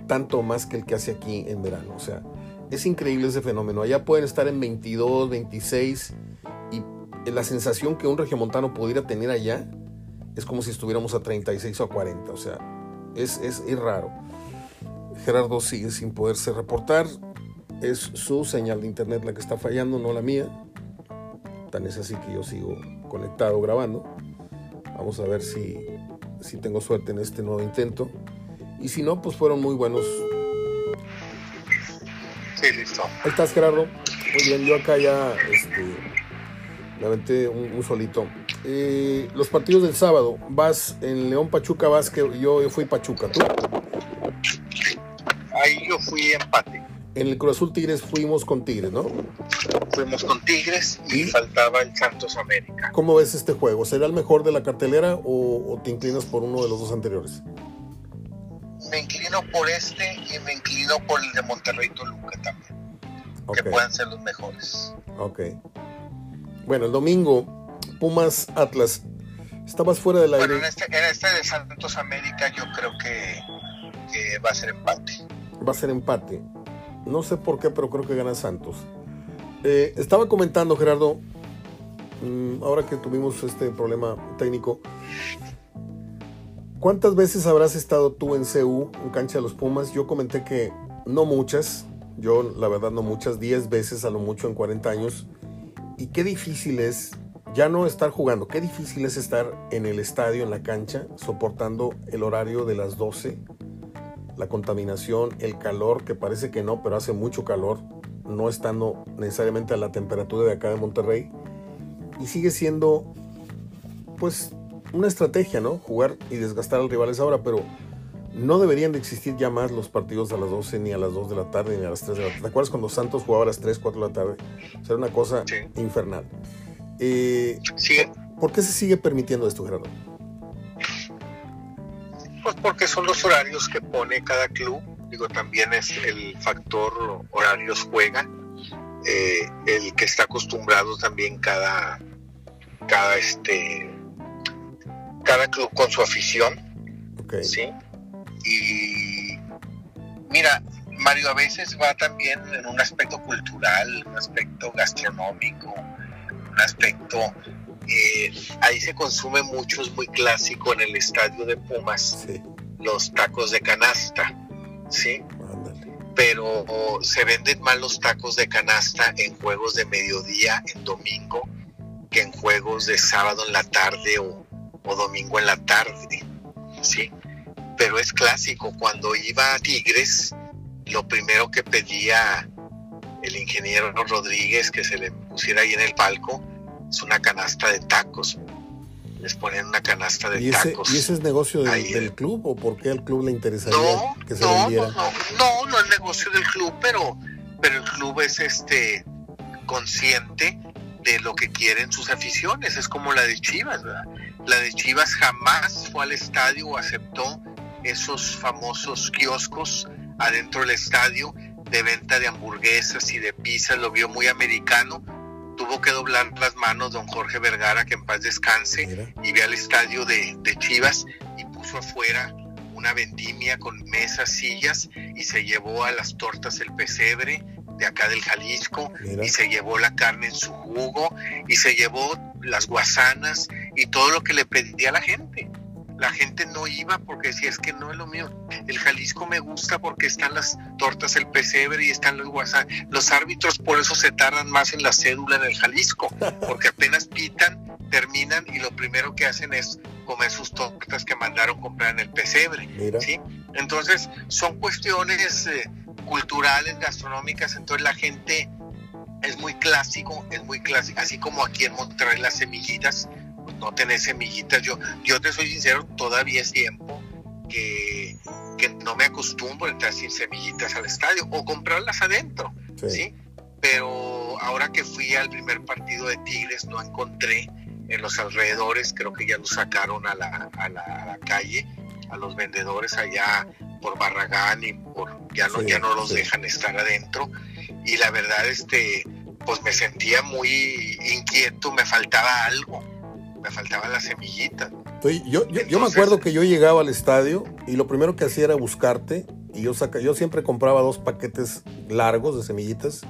tanto más que el que hace aquí en verano. O sea, es increíble ese fenómeno. Allá pueden estar en 22, 26 y la sensación que un regiomontano pudiera tener allá es como si estuviéramos a 36 o a 40. O sea, es, es, es raro. Gerardo sigue sin poderse reportar es su señal de internet la que está fallando, no la mía. Tan es así que yo sigo conectado grabando. Vamos a ver si, si tengo suerte en este nuevo intento. Y si no, pues fueron muy buenos. Sí, listo. Ahí estás, Gerardo. Muy bien, yo acá ya este, me aventé un, solito. Eh, los partidos del sábado, vas en León Pachuca, vas que yo, yo fui Pachuca, ¿tú? Ahí yo fui empate. En el Cruz Azul Tigres fuimos con Tigres, ¿no? Fuimos con Tigres y, faltaba el Santos América. ¿Cómo ves este juego? ¿Será el mejor de la cartelera o, te inclinas por uno de los dos anteriores? Me inclino por este y me inclino por el de Monterrey Toluca también. Que puedan ser los mejores. Ok. Bueno, el domingo, Pumas Atlas. Estabas fuera del aire. Bueno, en este, en este de Santos América yo creo que, que va a ser empate. Va a ser empate. No sé por qué, pero creo que gana Santos. Eh, estaba comentando, Gerardo, mm, ahora que tuvimos este problema técnico, ¿cuántas veces habrás estado tú en CU, en cancha de los Pumas? Yo comenté que no muchas, yo la verdad no muchas, 10 veces a lo mucho en 40 años. Y qué difícil es ya no estar jugando, qué difícil es estar en el estadio, en la cancha, soportando el horario de las 12, la contaminación, el calor, que parece que no, pero hace mucho calor no estando necesariamente a la temperatura de acá de Monterrey. Y sigue siendo, pues, una estrategia, ¿no? Jugar y desgastar al rival esa hora, pero no deberían de existir ya más los partidos a las 12, ni a las 2 de la tarde, ni a las 3 de la tarde. ¿Te acuerdas cuando Santos jugaba a las 3, 4 de la tarde? O sea, era una cosa infernal. Eh, ¿Por qué se sigue permitiendo esto, Gerardo? Pues porque son los horarios que pone cada club digo, también es el factor horarios juega, eh, el que está acostumbrado también cada, cada este, cada club con su afición, ¿sí? Y mira, Mario a veces va también en un aspecto cultural, un aspecto gastronómico, un aspecto eh, ahí se consume mucho, es muy clásico en el estadio de Pumas, los tacos de canasta. ¿sí? Pero se venden más los tacos de canasta en juegos de mediodía, en domingo, que en juegos de sábado en la tarde o, domingo en la tarde, ¿sí? Pero es clásico, cuando iba a Tigres, lo primero que pedía el ingeniero Rodríguez que se le pusiera ahí en el palco es una canasta de tacos les ponen una canasta de ¿Y ese, tacos. ¿Y ese es negocio del club o por qué al club le interesaría que se no, vendiera? No, no, no, es negocio del club, pero, pero el club es este consciente de lo que quieren sus aficiones. Es como la de Chivas, ¿verdad? La de Chivas jamás fue al estadio o aceptó esos famosos kioscos adentro del estadio de venta de hamburguesas y de pizzas, lo vio muy americano. Tuvo que doblar las manos don Jorge Vergara, que en paz descanse, y ve al estadio de, Chivas y puso afuera una vendimia con mesas, sillas y se llevó a las tortas el pesebre de acá del Jalisco y se llevó la carne en su jugo y se llevó las guasanas y todo lo que le pedía a la gente la gente no iba porque decía es que no es lo mío. El Jalisco me gusta porque están las tortas, el pesebre y están los WhatsApp. Los árbitros por eso se tardan más en la cédula en el Jalisco, porque apenas pitan, terminan y lo primero que hacen es comer sus tortas que mandaron comprar en el pesebre. ¿sí? Entonces son cuestiones eh, culturales, gastronómicas, entonces la gente es muy clásico, es muy clásico, así como aquí en Monterrey las semillitas no tener semillitas. Yo, yo te soy sincero, todavía es tiempo que, no me acostumbro a entrar sin semillitas al estadio o comprarlas adentro, sí. Pero ahora que fui al primer partido de Tigres no encontré en los alrededores, creo que ya lo sacaron a la, a la, calle, a los vendedores allá por Barragán y por ya no, ya no los dejan estar adentro. Y la verdad, este, pues me sentía muy inquieto, me faltaba algo me faltaban las semillitas. yo, yo, me acuerdo que yo llegaba al estadio y lo primero que hacía era buscarte y yo, saca, yo siempre compraba dos paquetes largos de semillitas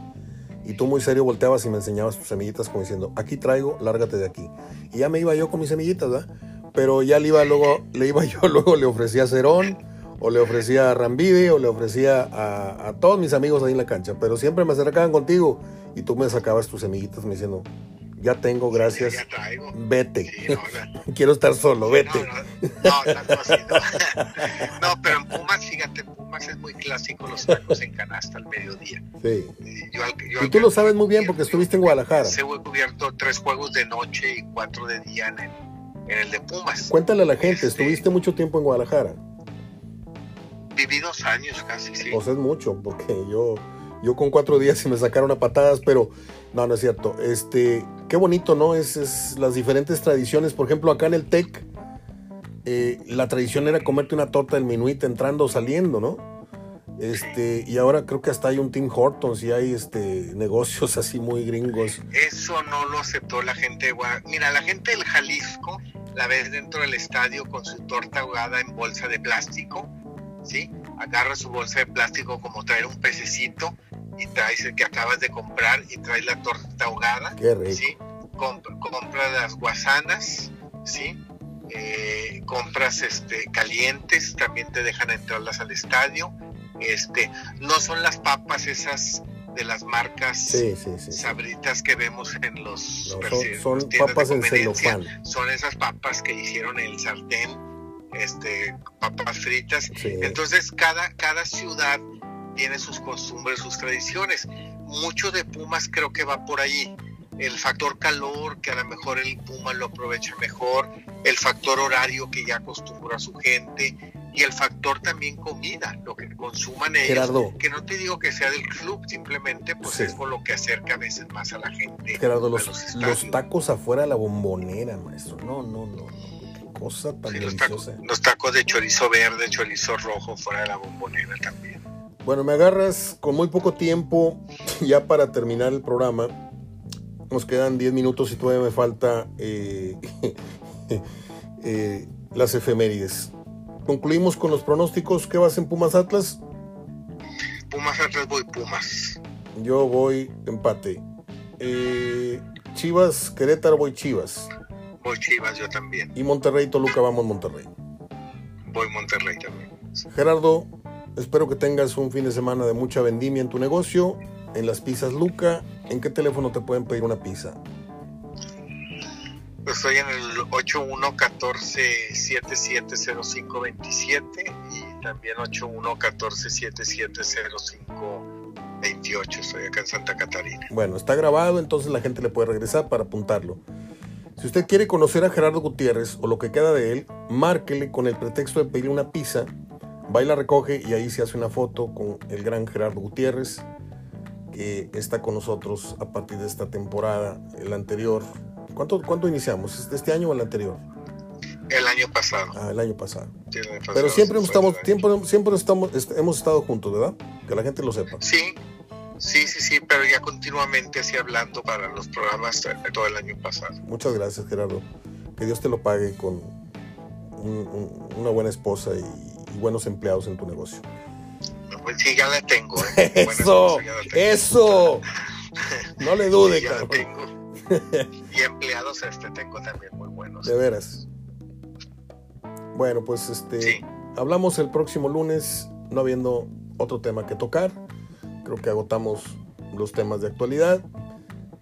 y tú muy serio volteabas y me enseñabas tus semillitas como diciendo, aquí traigo, lárgate de aquí. Y ya me iba yo con mis semillitas, ¿verdad? Pero ya le iba luego, le iba yo, luego le ofrecía a Cerón, o le ofrecía a Rambide, o le ofrecía a, a, todos mis amigos ahí en la cancha. Pero siempre me acercaban contigo y tú me sacabas tus semillitas me diciendo, ya tengo, gracias. Vete. Quiero estar solo, vete. No, no, pero en Pumas, fíjate, Pumas es muy clásico los tacos en canasta al mediodía. Sí. y tú lo sabes muy bien porque estuviste en Guadalajara. Se he cubierto tres juegos de noche y cuatro de día en el, en el de Pumas. Cuéntale a la gente, este, estuviste mucho tiempo en Guadalajara. Viví dos años casi, sí. Pues es mucho, porque yo, yo con cuatro días y me sacaron a patadas, pero no, no es cierto. Este, qué bonito, ¿no? Es, las diferentes tradiciones. Por ejemplo, acá en el TEC, eh, la tradición era comerte una torta del minuit entrando o saliendo, ¿no? Este, y ahora creo que hasta hay un Tim Hortons y hay este negocios así muy gringos. Eso no lo aceptó la gente de Mira, la gente del Jalisco la ves dentro del estadio con su torta ahogada en bolsa de plástico, ¿sí? Agarra su bolsa de plástico como traer un pececito y traes el que acabas de comprar y traes la torta ahogada, Qué rico. ¿sí? compra las guasanas, ¿sí? Eh, compras este, calientes, también te dejan entrarlas al estadio. Este, no son las papas esas de las marcas sabritas que vemos en los son, papas en celofán son esas papas que hicieron el sartén este papas fritas entonces cada cada ciudad tiene sus costumbres sus tradiciones. Mucho de Pumas creo que va por ahí. El factor calor, que a lo mejor el Puma lo aprovecha mejor, el factor horario que ya acostumbra a su gente. Y el factor también comida, lo que consuman ellos, que no te digo que sea del club, simplemente pues es por lo que acerca a veces más a la gente. Gerardo, los, los, tacos afuera de la bombonera, maestro, no, no, no, qué cosa tan los, tacos, los tacos de chorizo verde, chorizo rojo fuera de la bombonera también. Bueno, me agarras con muy poco tiempo ya para terminar el programa nos quedan 10 minutos y todavía me falta eh, eh, las efemérides. Concluimos con los pronósticos. ¿Qué vas en Pumas Atlas? Pumas Atlas voy Pumas. Yo voy empate. Eh, Chivas Querétaro voy Chivas. Voy Chivas yo también. Y Monterrey Toluca vamos Monterrey. Voy Monterrey también. Gerardo, espero que tengas un fin de semana de mucha vendimia en tu negocio en las pizzas Luca. ¿En qué teléfono te pueden pedir una pizza? Estoy en el 8114-770527 y también 8114-770528. Estoy acá en Santa Catarina. Bueno, está grabado, entonces la gente le puede regresar para apuntarlo. Si usted quiere conocer a Gerardo Gutiérrez o lo que queda de él, márquele con el pretexto de pedir una pizza, va y la recoge y ahí se hace una foto con el gran Gerardo Gutiérrez que está con nosotros a partir de esta temporada, el anterior. ¿Cuánto, cuánto iniciamos? ¿Este año o el anterior? El año pasado. Ah, el año pasado. Pero siempre, estamos, siempre, siempre estamos, hemos estado juntos, ¿verdad? Que la gente lo sepa. Sí, sí, sí, sí, pero ya continuamente así hablando para los programas todo el año pasado. Muchas gracias, Gerardo. Que Dios te lo pague con una buena esposa y buenos empleados en tu negocio. Pues sí, ya la tengo. ¿eh? Eso, eso. No le dude, Y empleados este tengo también muy buenos. De veras. Bueno, pues este hablamos el próximo lunes, no habiendo otro tema que tocar. Creo que agotamos los temas de actualidad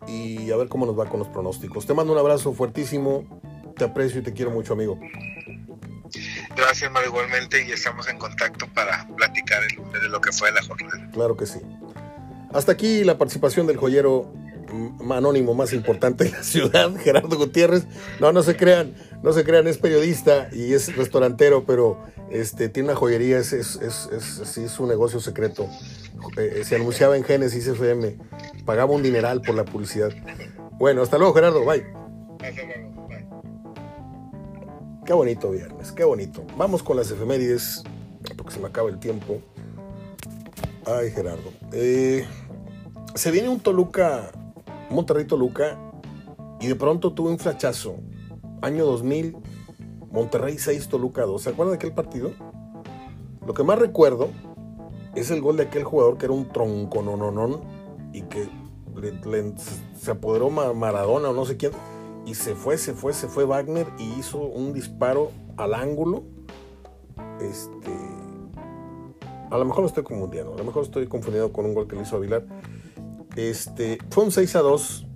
y a ver cómo nos va con los pronósticos. Te mando un abrazo fuertísimo, te aprecio y te quiero mucho, amigo. Gracias, Mario, igualmente, y estamos en contacto para platicar el lunes de lo que fue la jornada. Claro que sí. Hasta aquí la participación del joyero anónimo más importante de la ciudad, Gerardo Gutiérrez. No, no se crean, no se crean, es periodista y es restaurantero, pero este, tiene una joyería, es, es, es, es, es un negocio secreto. Eh, se anunciaba en Génesis FM, pagaba un dineral por la publicidad. Bueno, hasta luego, Gerardo, bye. Qué bonito viernes, qué bonito. Vamos con las efemérides, porque se me acaba el tiempo. Ay, Gerardo. Eh, se viene un Toluca, Monterrey Toluca, y de pronto tuve un flachazo. Año 2000, Monterrey 6, Toluca 2. ¿Se acuerdan de aquel partido? Lo que más recuerdo es el gol de aquel jugador que era un tronco no y que se apoderó Maradona o no sé quién y se fue, se fue, se fue Wagner y hizo un disparo al ángulo. Este. A lo mejor lo estoy confundiendo, a lo mejor estoy confundido con un gol que le hizo Avilar. Este, fue un 6 a 2.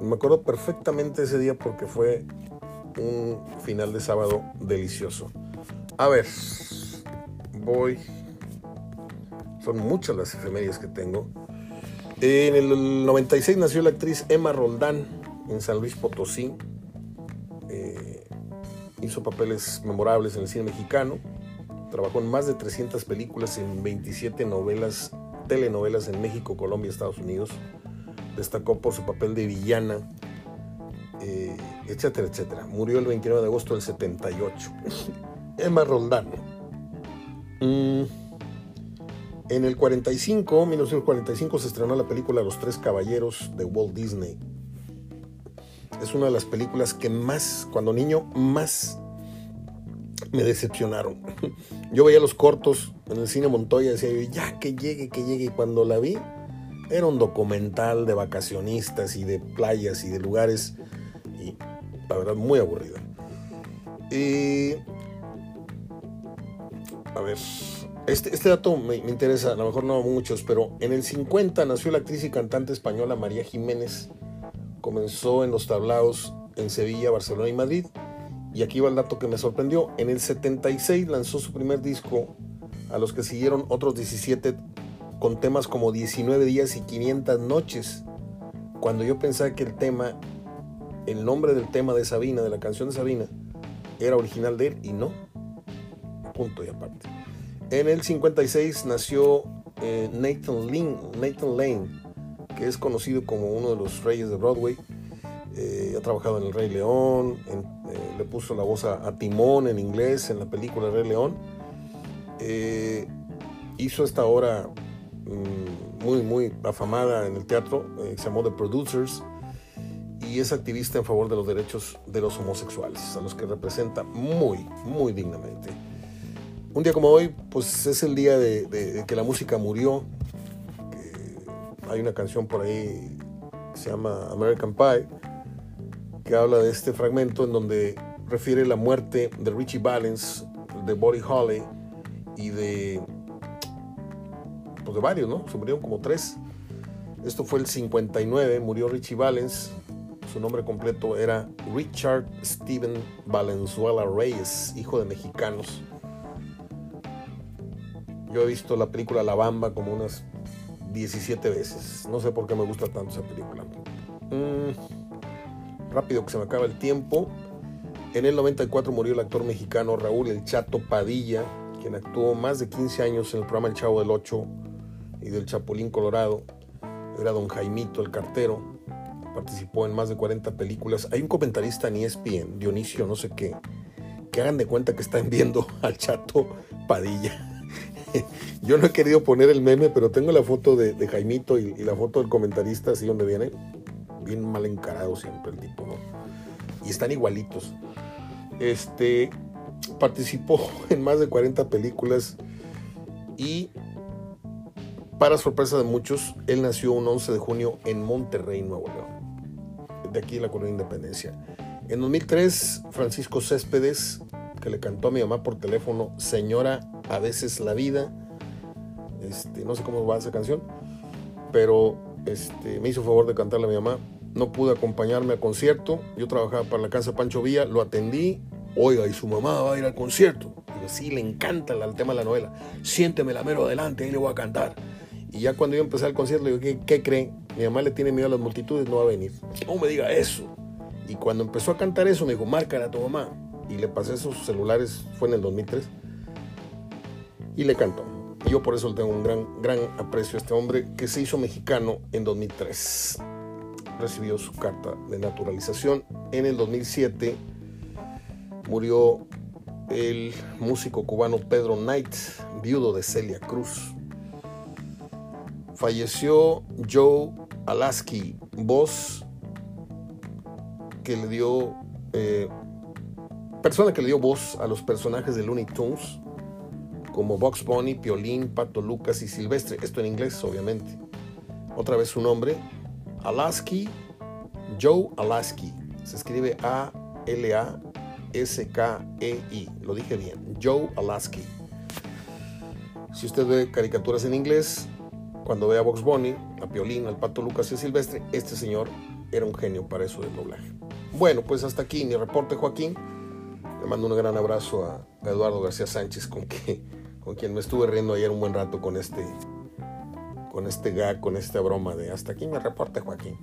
Me acuerdo perfectamente ese día porque fue un final de sábado delicioso. A ver, voy. Son muchas las efemérides que tengo. En el 96 nació la actriz Emma Roldán en San Luis Potosí. Eh, hizo papeles memorables en el cine mexicano. Trabajó en más de 300 películas, en 27 novelas, telenovelas en México, Colombia, Estados Unidos. Destacó por su papel de villana, eh, etcétera, etcétera. Murió el 29 de agosto del 78. Emma Roldán. Mm, En el 45, 1945, se estrenó la película Los Tres Caballeros de Walt Disney. Es una de las películas que más, cuando niño, más me decepcionaron. Yo veía los cortos en el cine Montoya decía yo, ya que llegue, que llegue. Y cuando la vi, era un documental de vacacionistas y de playas y de lugares. Y la verdad, muy aburrida. Y. A ver. Este, este dato me, me, interesa, a lo mejor no a muchos, pero en el 50 nació la actriz y cantante española María Jiménez. Comenzó en los tablaos en Sevilla, Barcelona y Madrid y aquí va el dato que me sorprendió. En el 76 lanzó su primer disco, a los que siguieron otros 17 con temas como 19 días y 500 noches. Cuando yo pensaba que el tema, el nombre del tema de Sabina, de la canción de Sabina, era original de él y no. Punto y aparte. En el 56 nació eh, Nathan, Lane, Nathan Lane, que es conocido como uno de los reyes de Broadway eh, ha trabajado en El Rey León, eh, le puso la voz a, Timón en inglés en la película El Rey León. Eh, hizo esta obra mm, muy, muy afamada en el teatro, se llamó The Producers, y es activista en favor de los derechos de los homosexuales, a los que representa muy, muy dignamente. Un día como hoy, pues es el día de, que la música murió. Hay una canción por ahí que se llama American Pie que habla de este fragmento en donde refiere la muerte de Richie Valens, de Buddy Holly y de, pues de varios, ¿no? Se murieron como tres. Esto fue el 59, murió Richie Valens. Su nombre completo era Richard Steven Valenzuela Reyes, hijo de mexicanos. Yo he visto la película La Bamba como unas 17 veces. No sé por qué me gusta tanto esa película. Mm rápido que se me acaba el tiempo. En el 94 murió el actor mexicano Raúl El Chato Padilla, quien actuó más de 15 años en el programa El Chavo del Ocho y del Chapulín Colorado. Era don Jaimito el cartero. Participó en más de 40 películas. Hay un comentarista en ESPN, Dionisio, no sé qué, que hagan de cuenta que están viendo al Chato Padilla. Yo no he querido poner el meme, pero tengo la foto de, Jaimito y, la foto del comentarista, así donde viene bien mal encarado siempre el tipo, ¿no? Y están igualitos. Este participó en más de 40 películas y para sorpresa de muchos, él nació un 11 de junio en Monterrey, Nuevo León, de aquí la colonia Independencia. En 2003, Francisco Céspedes, le cantó a mi mamá por teléfono, Señora, a veces la vida, este, no sé cómo va esa canción, pero este, me hizo favor de cantarle a mi mamá no pude acompañarme al concierto. Yo trabajaba para la casa Pancho Villa, lo atendí. Oiga, y su mamá va a ir al concierto. Digo, sí, le encanta el tema de la novela. Siénteme la mero adelante, ahí le voy a cantar. Y ya cuando yo empecé el concierto, le digo, ¿qué, ¿qué cree? Mi mamá le tiene miedo a las multitudes, no va a venir. No me diga eso. Y cuando empezó a cantar eso, me dijo, márcala a tu mamá. Y le pasé esos celulares, fue en el 2003. Y le cantó. Y yo por eso le tengo un gran, gran aprecio a este hombre que se hizo mexicano en 2003 recibió su carta de naturalización. En el 2007 murió el músico cubano Pedro Knight, viudo de Celia Cruz. Falleció Joe Alaski, voz que le dio, eh, persona que le dio voz a los personajes de Looney Tunes, como Box Bunny, Piolín, Pato Lucas y Silvestre. Esto en inglés, obviamente. Otra vez su nombre, Alaski, Joe Alaski. Se escribe A-L-A-S-K-E-I. Lo dije bien. Joe Alaski. Si usted ve caricaturas en inglés, cuando ve a Box Bunny, a Piolín, al Pato Lucas y a Silvestre, este señor era un genio para eso del doblaje. Bueno, pues hasta aquí mi reporte, Joaquín. Le mando un gran abrazo a, Eduardo García Sánchez, con, quien me estuve riendo ayer un buen rato con este con este gag, con esta broma de hasta aquí me reporte Joaquín.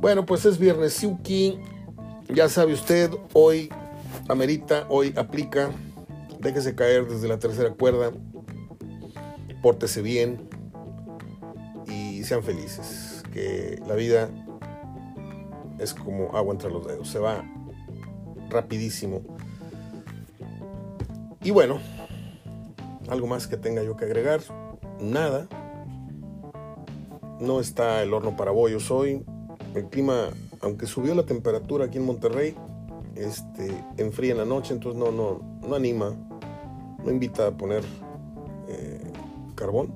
Bueno, pues es viernes Siuki. Ya sabe usted, hoy amerita, hoy aplica. Déjese caer desde la tercera cuerda. Pórtese bien y sean felices. Que la vida es como agua entre los dedos. Se va rapidísimo. Y bueno, algo más que tenga yo que agregar. nada. No está el horno para bollos hoy. El clima, aunque subió la temperatura aquí en Monterrey, este, enfría en la noche, entonces no, no, no anima, no invita a poner eh, carbón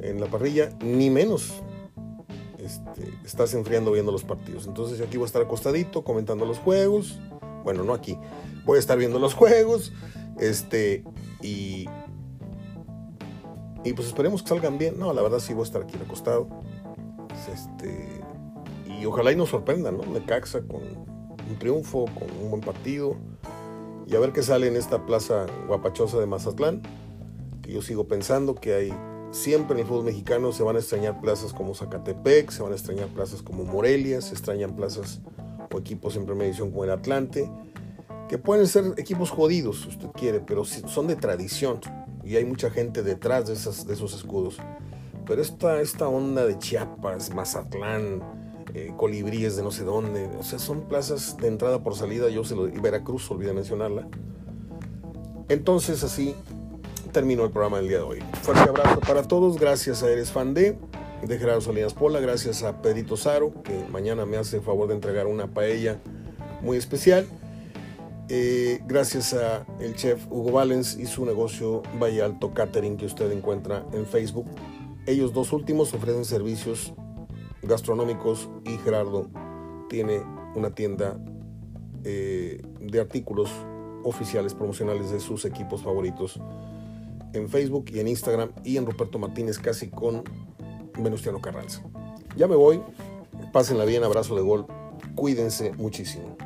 en la parrilla, ni menos este, estás enfriando viendo los partidos. Entonces aquí voy a estar acostadito comentando los juegos. Bueno, no aquí. Voy a estar viendo los juegos. Este, y, y pues esperemos que salgan bien. No, la verdad sí voy a estar aquí acostado. Este, y ojalá y nos sorprendan, ¿no? Necaxa con un triunfo, con un buen partido. Y a ver qué sale en esta plaza guapachosa de Mazatlán. Que yo sigo pensando que hay siempre en el fútbol mexicano se van a extrañar plazas como Zacatepec, se van a extrañar plazas como Morelia, se extrañan plazas o equipos en primera división como el Atlante, que pueden ser equipos jodidos, si usted quiere, pero son de tradición y hay mucha gente detrás de, esas, de esos escudos. Pero esta, esta onda de Chiapas, Mazatlán, eh, colibríes de no sé dónde, o sea, son plazas de entrada por salida, yo se lo, y Veracruz, olvidé mencionarla. Entonces así terminó el programa del día de hoy. Fuerte abrazo para todos, gracias a Eres Fan de, de Gerardo Salinas Pola, gracias a Pedrito Saro, que mañana me hace el favor de entregar una paella muy especial. Eh, gracias a el chef Hugo Valens y su negocio Valle Alto Catering que usted encuentra en Facebook. Ellos dos últimos ofrecen servicios gastronómicos y Gerardo tiene una tienda eh, de artículos oficiales promocionales de sus equipos favoritos en Facebook y en Instagram y en Ruperto Martínez casi con Venustiano Carranza. Ya me voy, pásenla bien, abrazo de gol, cuídense muchísimo.